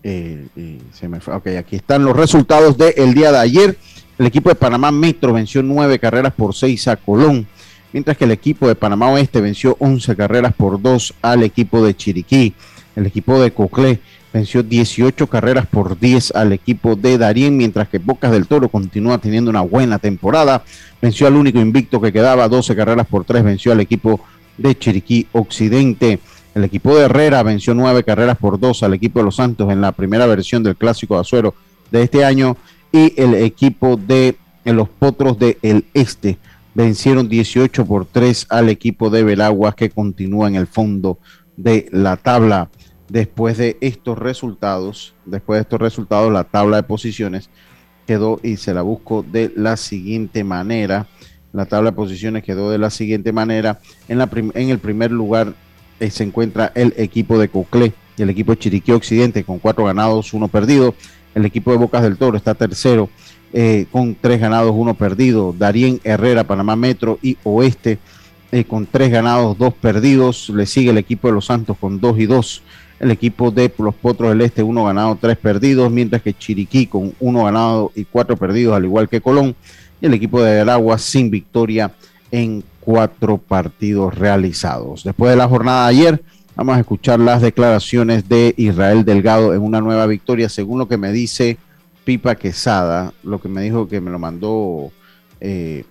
se me fue. Ok, aquí están los resultados del día de ayer. El equipo de Panamá Metro venció nueve carreras por seis a Colón mientras que el equipo de Panamá Oeste venció 11 carreras por 2 al equipo de Chiriquí. El equipo de Coclé venció 18 carreras por 10 al equipo de Darien, mientras que Bocas del Toro continúa teniendo una buena temporada. Venció al único invicto que quedaba, 12 carreras por 3, venció al equipo de Chiriquí Occidente. El equipo de Herrera venció 9 carreras por 2 al equipo de Los Santos en la primera versión del Clásico de Azuero de este año. Y el equipo de los Potros del El Este vencieron 18 por 3 al equipo de Belaguas que continúa en el fondo de la tabla. Después de estos resultados, después de estos resultados, la tabla de posiciones quedó y se la busco de la siguiente manera. La tabla de posiciones quedó de la siguiente manera. En, la en el primer lugar eh, se encuentra el equipo de Coclé y el equipo de Chiriquí Occidente con cuatro ganados, uno perdido. El equipo de Bocas del Toro está tercero eh, con tres ganados, uno perdido. Darien Herrera, Panamá Metro y Oeste eh, con tres ganados, dos perdidos. Le sigue el equipo de Los Santos con dos y dos. El equipo de Los Potros del Este, uno ganado, tres perdidos. Mientras que Chiriquí con uno ganado y cuatro perdidos, al igual que Colón. Y el equipo de Aragua sin victoria en cuatro partidos realizados. Después de la jornada de ayer, vamos a escuchar las declaraciones de Israel Delgado en una nueva victoria, según lo que me dice Pipa Quesada, lo que me dijo que me lo mandó, eh,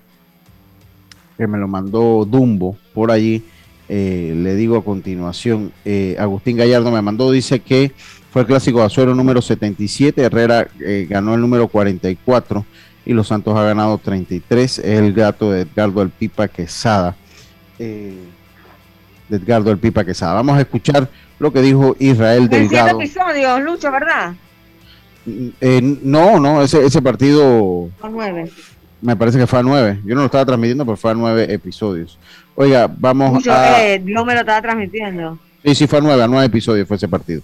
que me lo mandó Dumbo por allí. Eh, le digo a continuación, eh, Agustín Gallardo me mandó, dice que fue el clásico de Azuero número 77, Herrera ganó el número 44 y Los Santos ha ganado 33, es el gato de Edgardo El Pipa Quesada. de Edgardo El Pipa Quesada. Vamos a escuchar lo que dijo Israel Delgado. episodios, Lucho, ¿verdad? Eh, no, no, ese, ese partido. A nueve. Me parece que fue a nueve. Yo no lo estaba transmitiendo, pero fue a nueve episodios. Oiga, vamos a. Eh, no me lo estaba transmitiendo. Sí, sí, fue a nueve, a nueve episodios fue ese partido.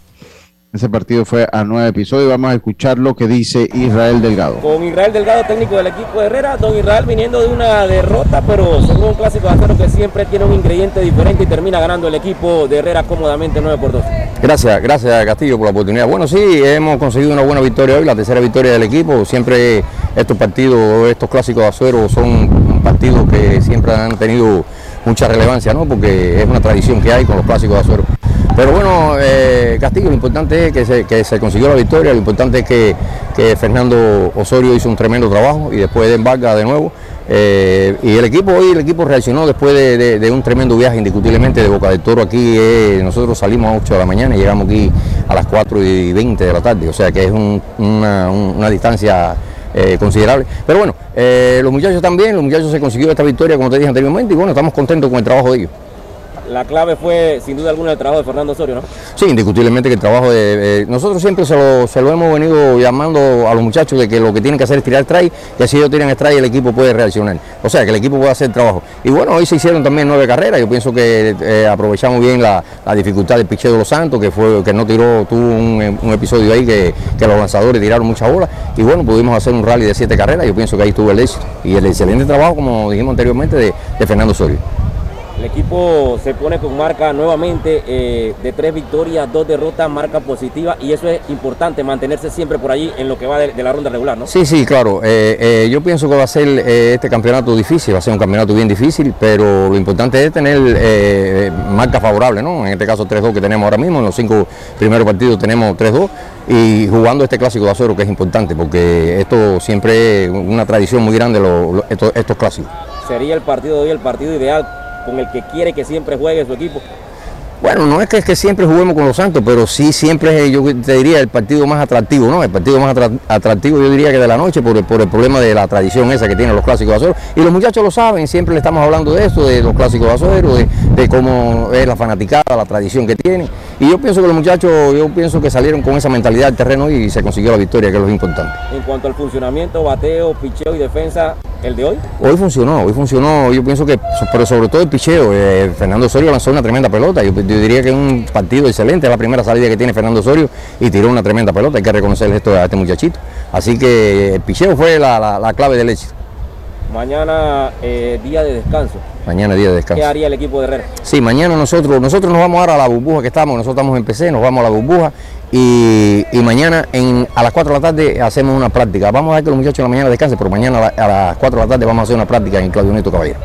Ese partido fue a nueve episodios. Vamos a escuchar lo que dice Israel Delgado. Con Israel Delgado, técnico del equipo de Herrera. Don Israel viniendo de una derrota, pero según un clásico de acero que siempre tiene un ingrediente diferente y termina ganando el equipo de Herrera cómodamente 9 por 2. Gracias, gracias Castillo por la oportunidad. Bueno, sí, hemos conseguido una buena victoria hoy, la tercera victoria del equipo. Siempre estos partidos, estos clásicos de acero son partidos que siempre han tenido mucha relevancia, ¿no? Porque es una tradición que hay con los clásicos de acero. Pero bueno, eh, Castillo, lo importante es que se, consiguió la victoria, lo importante es que, Fernando Osorio hizo un tremendo trabajo y después de embarga de nuevo. Eh, y el equipo hoy, el equipo reaccionó después de, un tremendo viaje indiscutiblemente de Boca del Toro aquí. Eh, nosotros salimos a 8 de la mañana y llegamos aquí a las 4 y 20 de la tarde, o sea que es una, distancia considerable. Pero bueno, los muchachos también, los muchachos se consiguió esta victoria como te dije anteriormente y bueno, estamos contentos con el trabajo de ellos. La clave fue sin duda alguna el trabajo de Fernando Osorio, ¿no? Sí, indiscutiblemente que el trabajo de... nosotros siempre se lo, hemos venido llamando a los muchachos de que lo que tienen que hacer es tirar try y así ellos tiran try el equipo puede reaccionar. O sea, que el equipo puede hacer trabajo. Y bueno, hoy se hicieron también nueve carreras. Yo pienso que eh, aprovechamos bien la, dificultad del picheo de los Santos, que fue que no tiró, tuvo un, episodio ahí que, los lanzadores tiraron muchas bolas. Y bueno, pudimos hacer un rally de siete carreras. Yo pienso que ahí estuvo el éxito. Y el excelente trabajo, como dijimos anteriormente, de, de Fernando Osorio. El equipo se pone con marca nuevamente eh, de tres victorias, dos derrotas, marca positiva y eso es importante, mantenerse siempre por allí en lo que va de, la ronda regular, ¿no? Sí, sí, claro. Eh, eh, yo pienso que va a ser este campeonato difícil, va a ser un campeonato bien difícil, pero lo importante es tener marca favorable, ¿no? En este caso 3-2 que tenemos ahora mismo, en los cinco primeros partidos tenemos 3-2 y jugando este clásico de acero que es importante porque esto siempre es una tradición muy grande, estos, estos clásicos. Sería el partido de hoy el partido ideal con el que quiere que siempre juegue su equipo? Bueno, no es que, es que siempre juguemos con los Santos, pero sí siempre es, yo te diría, el partido más atractivo, ¿no? El partido más atractivo yo diría que de la noche por el, por el problema de la tradición esa que tienen los clásicos de Y los muchachos lo saben, siempre le estamos hablando de esto, de los clásicos de Azuero, de, cómo es la fanaticada, la tradición que tienen. Y yo pienso que los muchachos, yo pienso que salieron con esa mentalidad del terreno y se consiguió la victoria, que es lo importante. En cuanto al funcionamiento, bateo, picheo y defensa, ¿el de hoy? Hoy funcionó, hoy funcionó, yo pienso que, pero sobre todo el picheo, eh, Fernando Osorio lanzó una tremenda pelota, yo, yo diría que es un partido excelente, es la primera salida que tiene Fernando Osorio y tiró una tremenda pelota, hay que reconocerle esto a este muchachito. Así que el picheo fue la, clave del éxito. Mañana eh, día de descanso. Mañana día de descanso. ¿Qué haría el equipo de Herrera? Sí, mañana nosotros, nosotros nos vamos ahora a la burbuja que estamos, nosotros estamos en PC, nos vamos a la burbuja y, mañana en, a las 4 de la tarde hacemos una práctica. Vamos a ver que los muchachos en la mañana descansen, pero mañana a, las 4 de la tarde vamos a hacer una práctica en Claudio Neto Caballero.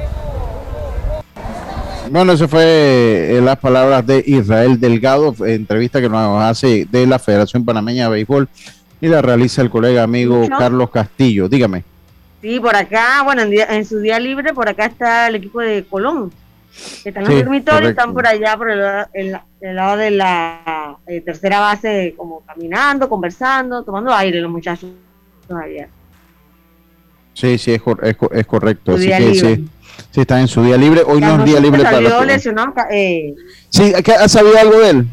Bueno, eso fue eh, las palabras de Israel Delgado, entrevista que nos hace de la Federación Panameña de Béisbol y la realiza el colega amigo Carlos Castillo. Dígame. Sí, por acá, bueno, en, su día libre, por acá está el equipo de Colón. están los dormitorios, están por allá, por el, lado de la eh, tercera base, como caminando, conversando, tomando aire los muchachos todavía. Sí, sí, es, es, correcto. Así que sí Sí, está en su día libre. Hoy no es día libre para lesionado, eh. Sí, ¿has sabido algo de él?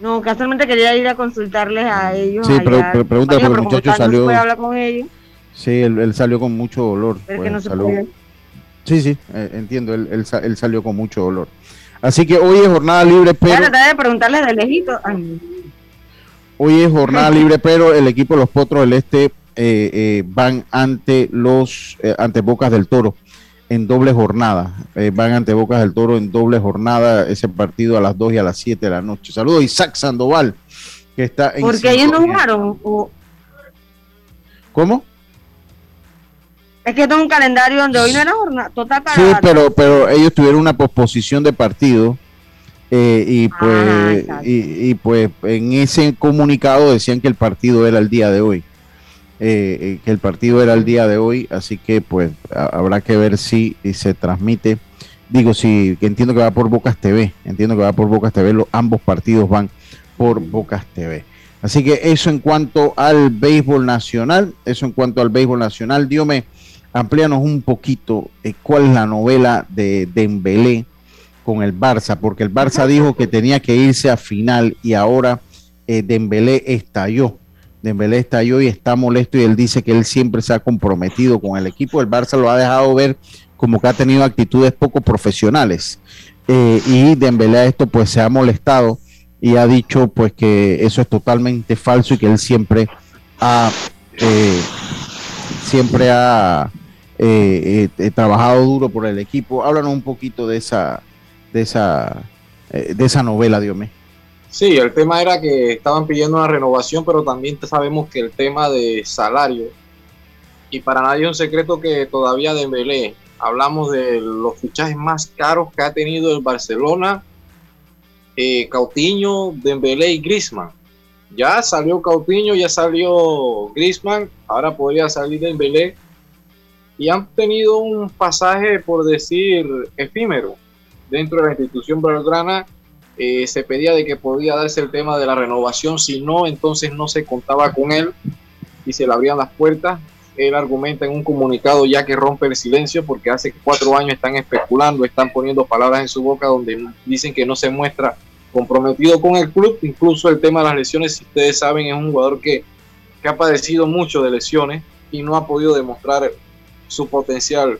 No, casualmente quería ir a consultarles a ellos. Sí, pero, pregunta porque el muchacho salió. No hablar con ellos. Sí, él, salió con mucho dolor. Pero que pues, no se Sí, sí, eh, entiendo, él, él, salió con mucho dolor. Así que hoy es jornada libre, pero. Voy a tratar de preguntarles de lejito. Hoy es jornada libre, pero el equipo de los Potros del Este eh, eh, van ante los eh, ante Bocas del Toro en doble jornada. van ante Bocas del Toro en doble jornada ese partido a las 2 y a las 7 de la noche. Saludos Isaac Sandoval, que está en... Porque ellos no jugaron. ¿Cómo? Es que tengo un calendario donde hoy no era jornada total. Sí, pero, pero ellos tuvieron una posposición de partido. y pues ah, y, pues en ese comunicado decían que el partido era el día de hoy eh, eh, que el partido era el día de hoy, así que pues habrá que ver si, se transmite. Digo, si que entiendo que va por Bocas TV, entiendo que va por Bocas TV, ambos partidos van por Bocas TV. Así que eso en cuanto al béisbol nacional, eso en cuanto al béisbol nacional. Diome, amplíanos un poquito eh, cuál es la novela de Dembélé con el Barça, porque el Barça dijo que tenía que irse a final y ahora eh, Dembélé estalló Dembélé estalló y está molesto y él dice que él siempre se ha comprometido con el equipo. El Barça lo ha dejado ver como que ha tenido actitudes poco profesionales. Eh, y Dembélé a esto pues se ha molestado y ha dicho pues que eso es totalmente falso y que él siempre ha eh, siempre ha eh, trabajado duro por el equipo. Háblanos un poquito de esa de esa de esa novela, Dios mío. Sí, el tema era que estaban pidiendo una renovación, pero también sabemos que el tema de salario, y para nadie es un secreto que todavía Dembélé, hablamos de los fichajes más caros que ha tenido el Barcelona, eh, Cautiño, Dembélé y Grisman. Ya salió Cautiño, ya salió Grisman, ahora podría salir Dembélé, y han tenido un pasaje, por decir, efímero dentro de la institución blaugrana eh, se pedía de que podía darse el tema de la renovación, si no, entonces no se contaba con él y se le abrían las puertas. él argumenta en un comunicado ya que rompe el silencio porque hace cuatro años están especulando, están poniendo palabras en su boca donde dicen que no se muestra comprometido con el club. Incluso el tema de las lesiones, si ustedes saben, es un jugador que, que ha padecido mucho de lesiones y no ha podido demostrar su potencial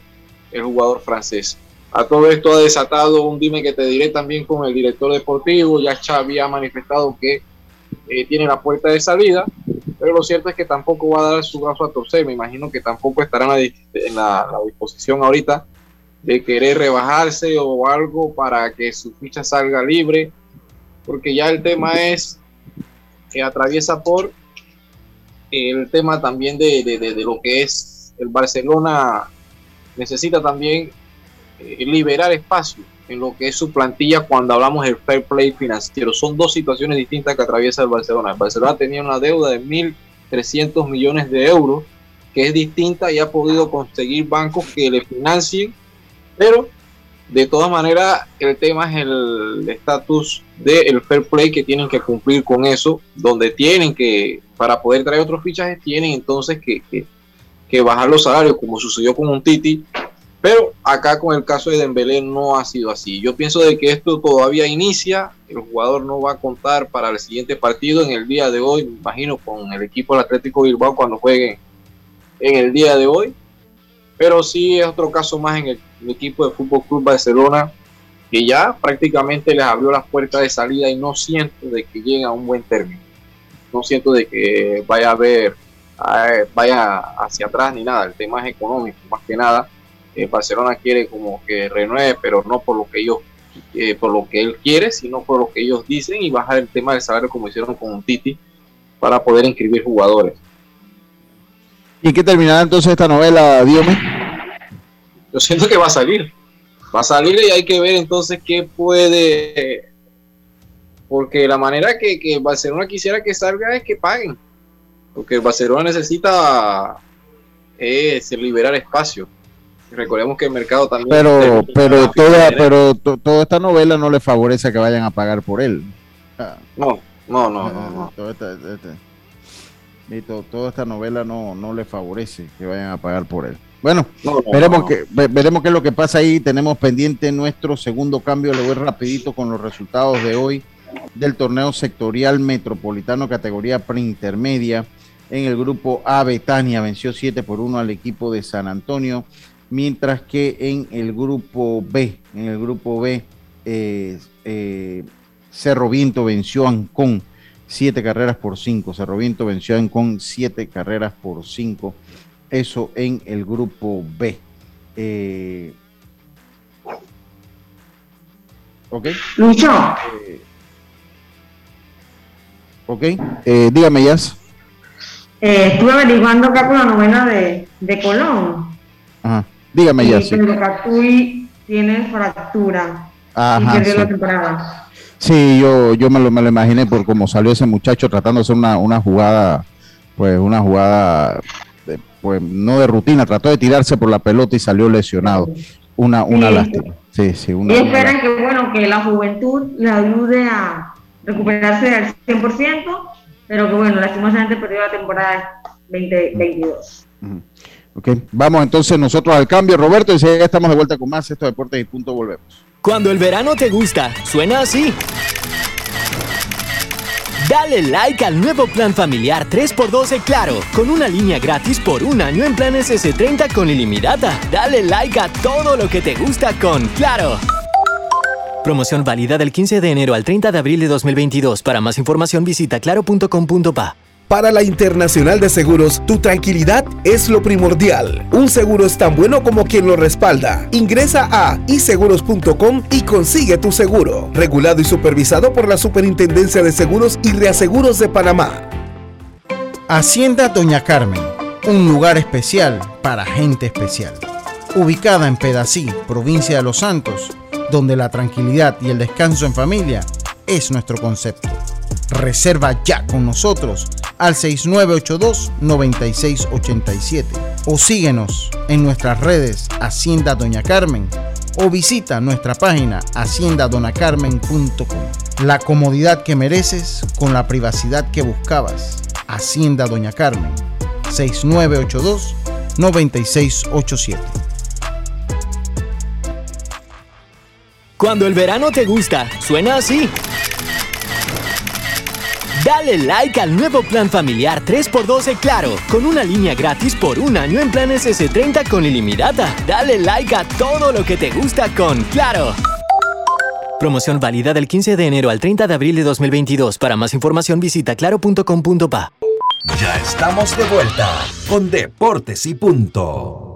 el jugador francés. A todo esto ha desatado un dime que te diré también con el director deportivo. Ya Xavi ha manifestado que eh, tiene la puerta de salida, pero lo cierto es que tampoco va a dar su brazo a torcer. Me imagino que tampoco estará en la, disposición ahorita de querer rebajarse o algo para que su ficha salga libre, porque ya el tema es que atraviesa por el tema también de, de lo que es el Barcelona necesita también eh, liberar espacio en lo que es su plantilla cuando hablamos del fair play financiero. Son dos situaciones distintas que atraviesa el Barcelona. El Barcelona tenía una deuda de 1.300 millones de euros, que es distinta y ha podido conseguir bancos que le financien, pero de todas maneras el tema es el estatus del fair play que tienen que cumplir con eso, donde tienen que, para poder traer otros fichajes, tienen entonces que, que, que bajar los salarios, como sucedió con un Titi, pero acá con el caso de Dembélé no ha sido así. Yo pienso de que esto todavía inicia, el jugador no va a contar para el siguiente partido en el día de hoy, me imagino con el equipo del Atlético Bilbao cuando jueguen en el día de hoy. Pero sí es otro caso más en el, equipo de Fútbol Club Barcelona que ya prácticamente les abrió las puertas de salida y no siento de que llegue a un buen término. No siento de que vaya a haber, vaya hacia atrás ni nada. El tema es económico, más que nada Barcelona quiere como que renueve, pero no por lo que ellos, eh, por lo que él quiere, sino por lo que ellos dicen y bajar el tema del salario como hicieron con un Titi para poder inscribir jugadores. ¿Y qué terminará entonces esta novela, Diome? Yo siento que va a salir. Va a salir y hay que ver entonces qué puede. Porque la manera que, que Barcelona quisiera que salga es que paguen. Porque Barcelona necesita es liberar espacio. Recordemos que el mercado también. Pero, pero toda, pero toda esta novela no le favorece que vayan a pagar por él. No, no, no, no. Toda, esta, toda esta novela no, no le favorece que vayan a pagar por él. Bueno, veremos, que, veremos qué es lo que pasa ahí. Tenemos pendiente nuestro segundo cambio. Le voy rapidito con los resultados de hoy del torneo sectorial metropolitano categoría preintermedia. En el grupo A, Betania venció 7 por 1 al equipo de San Antonio mientras que en el grupo B, en el grupo B, eh, eh, Cerro Viento venció a Ancón siete carreras por cinco. Cerro Viento venció a Ancón siete carreras por cinco. Eso en el grupo B. Eh, ok. Lucho. ok. dígame, Yas. estuve averiguando acá con la novena de, de Colón. Ajá. Dígame, ya. Sí, tiene fractura. Ajá, sí. la temporada. Sí, yo, yo me, lo, me lo imaginé por cómo salió ese muchacho tratando de hacer una, una jugada, pues una jugada, pues no de rutina, trató de tirarse por la pelota y salió lesionado. Una, una lástima. Sí, sí, una, y esperan que, bueno, que la juventud le ayude a recuperarse al 100%, pero que, bueno, lastimosamente perdió la temporada 2022. Ok, vamos entonces nosotros al cambio, Roberto, y ya estamos de vuelta con más estos deportes y punto volvemos. Cuando el verano te gusta, suena así. Dale like al nuevo plan familiar 3x12 Claro, con una línea gratis por un año en planes S30 con ilimitada. Dale like a todo lo que te gusta con Claro. Promoción válida del 15 de enero al 30 de abril de 2022. Para más información visita claro.com.pa. Para la Internacional de Seguros, tu tranquilidad es lo primordial. Un seguro es tan bueno como quien lo respalda. Ingresa a iseguros.com y consigue tu seguro. Regulado y supervisado por la Superintendencia de Seguros y Reaseguros de Panamá. Hacienda Doña Carmen, un lugar especial para gente especial. Ubicada en Pedací, provincia de Los Santos, donde la tranquilidad y el descanso en familia es nuestro concepto. Reserva ya con nosotros al 6982-9687 o síguenos en nuestras redes Hacienda Doña Carmen o visita nuestra página haciendadonacarmen.com. La comodidad que mereces con la privacidad que buscabas. Hacienda Doña Carmen, 6982-9687. Cuando el verano te gusta, suena así. Dale like al nuevo plan familiar 3x12 Claro, con una línea gratis por un año en planes S30 con ilimitada. Dale like a todo lo que te gusta con Claro. Promoción válida del 15 de enero al 30 de abril de 2022. Para más información visita claro.com.pa. Ya estamos de vuelta con Deportes y Punto.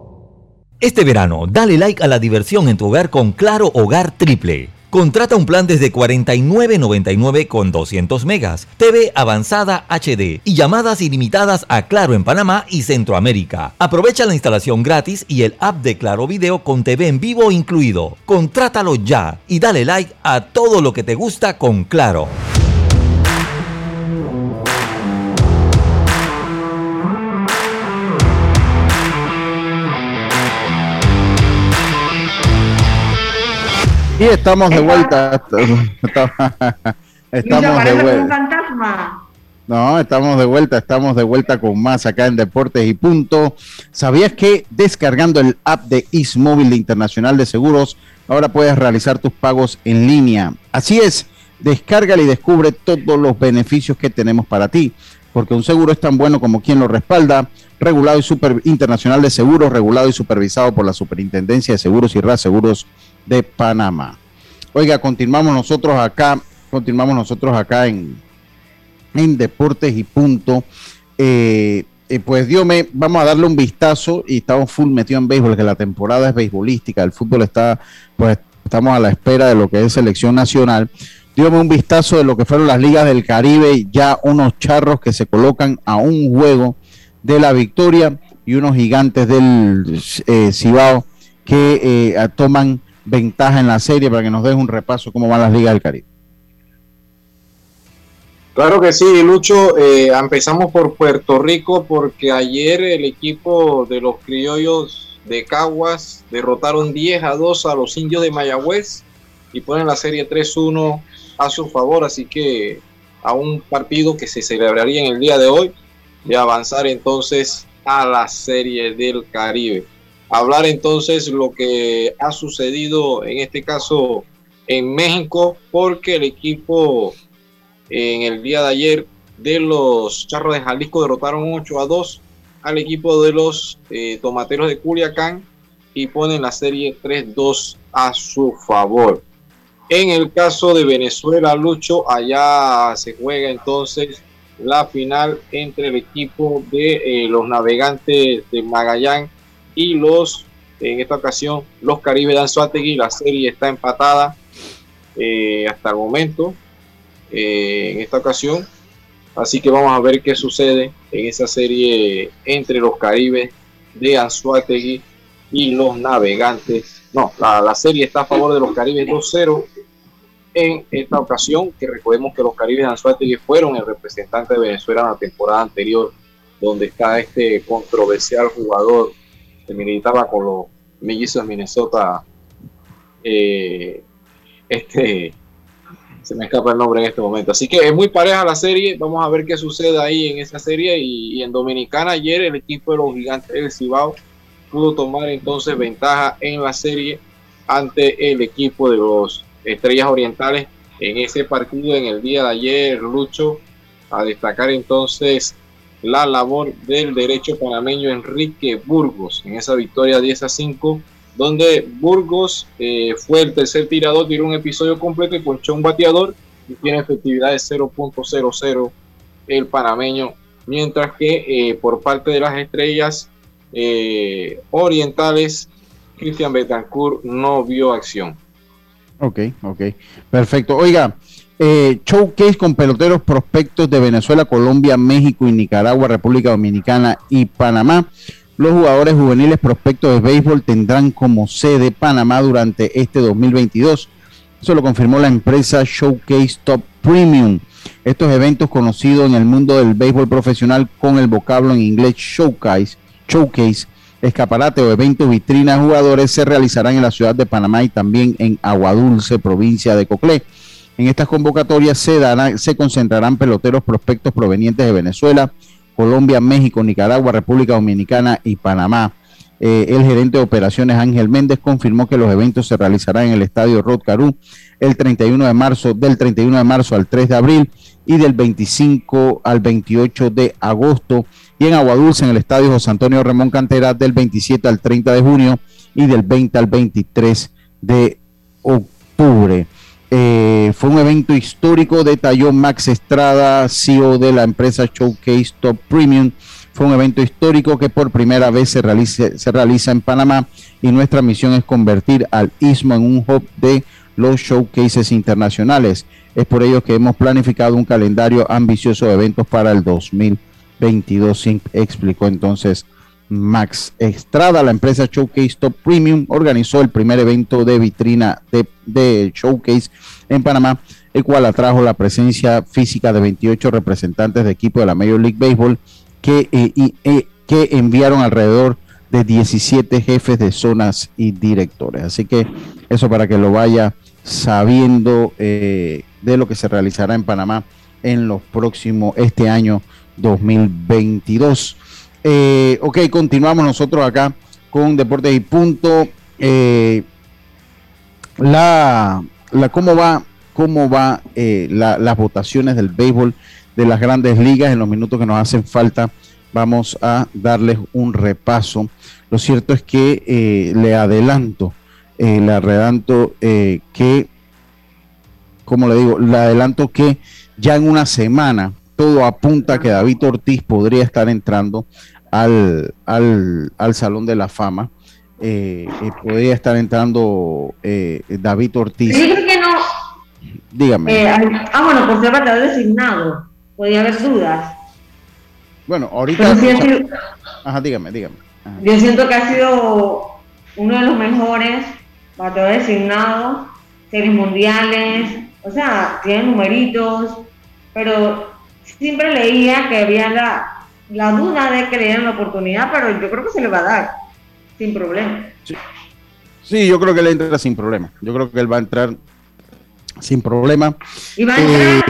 Este verano, dale like a la diversión en tu hogar con Claro Hogar Triple. Contrata un plan desde 49.99 con 200 megas, TV avanzada HD y llamadas ilimitadas a Claro en Panamá y Centroamérica. Aprovecha la instalación gratis y el app de Claro Video con TV en vivo incluido. Contrátalo ya y dale like a todo lo que te gusta con Claro. Estamos de vuelta. Estamos de vuelta. No, estamos de vuelta, estamos de vuelta con más acá en Deportes y Punto. ¿Sabías que descargando el app de Ismóvil Internacional de Seguros, ahora puedes realizar tus pagos en línea? Así es, descárgala y descubre todos los beneficios que tenemos para ti, porque un seguro es tan bueno como quien lo respalda, regulado y super internacional de seguros, regulado y supervisado por la Superintendencia de Seguros y Seguros de Panamá. Oiga, continuamos nosotros acá, continuamos nosotros acá en, en Deportes y Punto. Eh, eh, pues Dios me, vamos a darle un vistazo y estamos full metido en béisbol, que la temporada es beisbolística, el fútbol está, pues estamos a la espera de lo que es selección nacional. Dígame un vistazo de lo que fueron las ligas del Caribe, ya unos charros que se colocan a un juego de la victoria y unos gigantes del eh, Cibao que toman ventaja en la serie para que nos deje un repaso cómo van las ligas del Caribe. Claro que sí, Lucho. Eh, empezamos por Puerto Rico porque ayer el equipo de los criollos de Caguas derrotaron 10 a 2 a los indios de Mayagüez y ponen la serie 3-1 a su favor. Así que a un partido que se celebraría en el día de hoy de avanzar entonces a la serie del Caribe hablar entonces lo que ha sucedido en este caso en México, porque el equipo en el día de ayer de los Charros de Jalisco derrotaron 8 a 2 al equipo de los eh, Tomateros de Culiacán y ponen la serie 3-2 a su favor. En el caso de Venezuela, Lucho, allá se juega entonces la final entre el equipo de eh, los navegantes de Magallanes y los, en esta ocasión, los Caribe de Anzuategui. La serie está empatada eh, hasta el momento eh, en esta ocasión. Así que vamos a ver qué sucede en esa serie entre los Caribes de Anzuategui y los Navegantes. No, la, la serie está a favor de los Caribes 2-0 en esta ocasión, que recordemos que los Caribes de Anzuategui fueron el representante de Venezuela en la temporada anterior, donde está este controversial jugador que militaba con los mellizos de Minnesota. Eh, este se me escapa el nombre en este momento. Así que es muy pareja la serie. Vamos a ver qué sucede ahí en esa serie. Y, en Dominicana ayer el equipo de los gigantes del Cibao pudo tomar entonces ventaja en la serie ante el equipo de los Estrellas Orientales en ese partido en el día de ayer. Lucho a destacar entonces la labor del derecho panameño Enrique Burgos en esa victoria 10 a 5, donde Burgos eh, fue el tercer tirador, tiró un episodio completo y ponchó un bateador y tiene efectividad de 0.00 el panameño, mientras que eh, por parte de las estrellas eh, orientales, Cristian Betancourt no vio acción. Ok, ok, perfecto. Oiga, eh, showcase con peloteros prospectos de Venezuela, Colombia, México y Nicaragua, República Dominicana y Panamá. Los jugadores juveniles prospectos de béisbol tendrán como sede Panamá durante este 2022. Eso lo confirmó la empresa Showcase Top Premium. Estos eventos conocidos en el mundo del béisbol profesional con el vocablo en inglés showcase, showcase, escaparate o evento vitrina jugadores se realizarán en la ciudad de Panamá y también en Aguadulce, provincia de Coclé. En estas convocatorias se, darán, se concentrarán peloteros prospectos provenientes de Venezuela, Colombia, México, Nicaragua, República Dominicana y Panamá. Eh, el gerente de operaciones Ángel Méndez confirmó que los eventos se realizarán en el estadio Rod Caru el 31 de marzo, del 31 de marzo al 3 de abril y del 25 al 28 de agosto y en Aguadulce en el estadio José Antonio Ramón Cantera del 27 al 30 de junio y del 20 al 23 de octubre. Eh, fue un evento histórico, detalló Max Estrada, CEO de la empresa Showcase Top Premium. Fue un evento histórico que por primera vez se realiza, se realiza en Panamá y nuestra misión es convertir al istmo en un hub de los showcases internacionales. Es por ello que hemos planificado un calendario ambicioso de eventos para el 2022, explicó entonces Max Estrada. La empresa Showcase Top Premium organizó el primer evento de vitrina de, Showcase en Panamá, el cual atrajo la presencia física de 28 representantes de equipo de la Major League Baseball que, eh, eh, enviaron alrededor de 17 jefes de zonas y directores. Así que eso para que lo vaya sabiendo eh, de lo que se realizará en Panamá en los próximos, este año 2022. Eh, ok, continuamos nosotros acá con Deportes y Punto. Eh, la, la, ¿Cómo va, cómo va las votaciones del béisbol de las grandes ligas en los minutos que nos hacen falta? Vamos a darles un repaso. Lo cierto es que le adelanto eh, le adelanto eh, que, como le digo, le adelanto que ya en una semana todo apunta que David Ortiz podría estar entrando al, al, Salón de la Fama. Eh, podría estar entrando David Ortiz. que no. Dígame. ah, bueno, por ser bateador designado. Podría haber dudas. Bueno, ahorita. ajá, dígame, dígame. Yo siento que ha sido uno de los mejores bateo designado, series mundiales, o sea, tiene numeritos, pero siempre leía que había la, la duda de que le dieran la oportunidad, pero yo creo que se le va a dar, sin problema. Sí. yo creo que le entra sin problema. Yo creo que él va a entrar sin problema. Y va a entrar eh,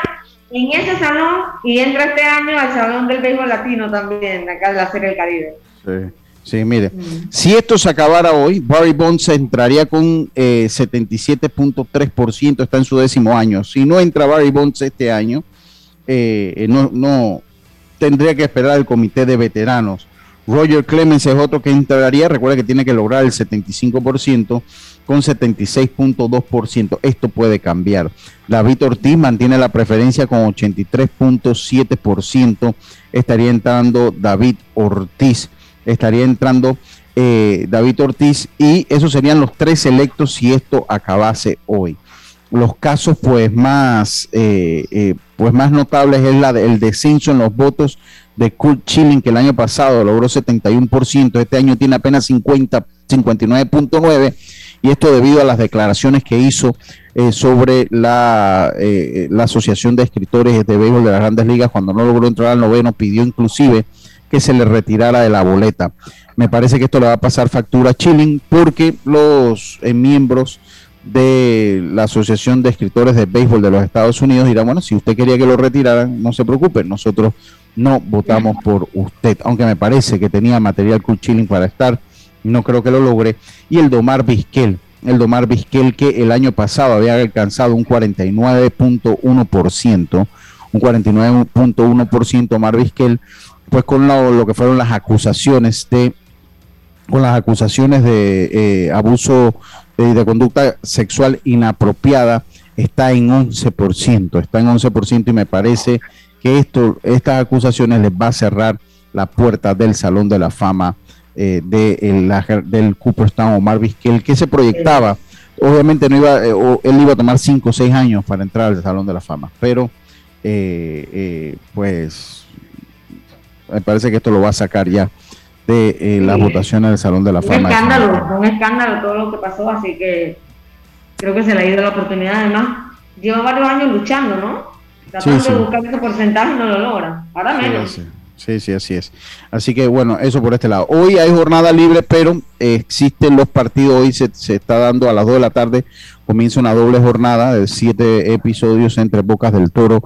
en ese salón y entra este año al Salón del Béisbol Latino también, acá de la Serie del Caribe. Sí. Sí, mire, mm. si esto se acabara hoy, Barry Bonds entraría con eh, 77.3%, está en su décimo año. Si no entra Barry Bonds este año, eh, eh, no, no tendría que esperar el comité de veteranos. Roger Clemens es otro que entraría, recuerda que tiene que lograr el 75% con 76.2%. Esto puede cambiar. David Ortiz mantiene la preferencia con 83.7%. Estaría entrando David Ortiz estaría entrando eh, David Ortiz y esos serían los tres electos si esto acabase hoy. Los casos pues más, eh, eh, pues más notables es la el descenso en los votos de Kurt Schilling que el año pasado logró 71%, este año tiene apenas 50, 59.9% y esto debido a las declaraciones que hizo sobre la, la Asociación de Escritores de Béisbol de las Grandes Ligas cuando no logró entrar al noveno, pidió inclusive que se le retirara de la boleta. Me parece que esto le va a pasar factura a Chilling porque los eh, miembros de la Asociación de Escritores de Béisbol de los Estados Unidos dirán, bueno, si usted quería que lo retiraran, no se preocupe, nosotros no votamos por usted, aunque me parece que tenía material cool Chilling para estar, no creo que lo logre. Y el Domar Vizquel, el Domar Vizquel que el año pasado había alcanzado un 49.1%, un 49.1% Omar Vizquel, pues con lo, que fueron las acusaciones de con las acusaciones de eh, abuso de conducta sexual inapropiada está en 11%, está en 11% y me parece que esto, estas acusaciones les va a cerrar la puerta del Salón de la Fama eh, de el, del Cooperstown Omar Vizquel, que se proyectaba, obviamente no iba, eh, él iba a tomar 5 o 6 años para entrar al Salón de la Fama, pero pues me parece que esto lo va a sacar ya de eh, las votaciones del Salón de la Fama. Un escándalo, un escándalo todo lo que pasó, así que creo que se le ha ido la oportunidad. Además, lleva varios años luchando, ¿no? Tratando de buscar ese porcentaje y no lo logra. Ahora menos. Sí, sí, así es. Así que bueno, eso por este lado. Hoy hay jornada libre, pero existen los partidos. Hoy se, se, está dando a las 2 de la tarde. Comienza una doble jornada de siete episodios entre Bocas del Toro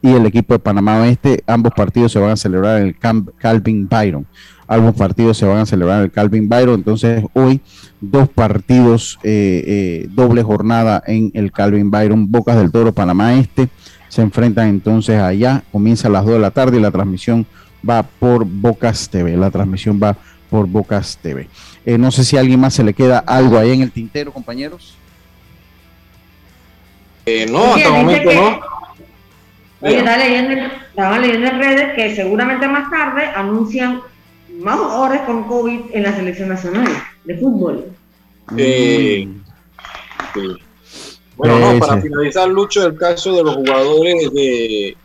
y el equipo de Panamá Oeste. Ambos partidos se van a celebrar en el Camp Calvin Byron. Ambos partidos se van a celebrar en el Calvin Byron. Entonces, hoy dos partidos, eh, eh, doble jornada en el Calvin Byron, Bocas del Toro, Panamá Este. Se enfrentan entonces allá. Comienza a las 2 de la tarde y la transmisión va por Bocas TV. La transmisión va por Bocas TV. Eh, no sé si a alguien más se le queda algo ahí en el tintero, compañeros. no, hasta el momento no. Oye, estaba leyendo, estaba leyendo en redes que seguramente más tarde anuncian más horas con COVID en la selección nacional de fútbol. Eh, Bueno, no, para finalizar, Lucho, el caso de los jugadores de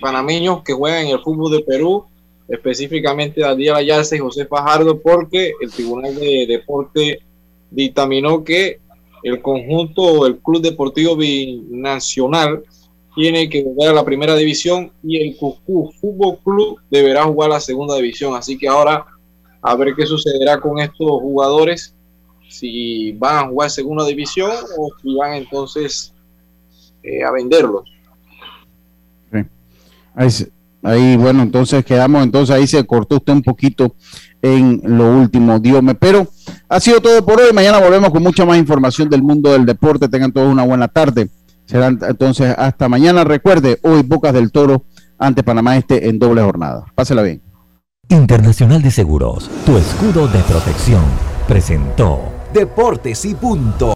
panameños que juegan en el fútbol de Perú, específicamente Daniel Ayarza y José Fajardo, porque el Tribunal de Deporte dictaminó que el conjunto, el Club Deportivo Binacional, tiene que jugar a la primera división y el Cuscú Fútbol Club deberá jugar a la segunda división. Así que ahora a ver qué sucederá con estos jugadores, si van a jugar segunda división o si van entonces eh, a venderlos. Ahí, bueno, entonces quedamos, entonces ahí se cortó usted un poquito en lo último, Dios me. Pero ha sido todo por hoy. Mañana volvemos con mucha más información del mundo del deporte. Tengan todos una buena tarde. Será entonces hasta mañana. Recuerde, hoy Bocas del Toro ante Panamá Este en doble jornada. Pásela bien. Internacional de Seguros, tu escudo de protección, presentó Deportes y punto.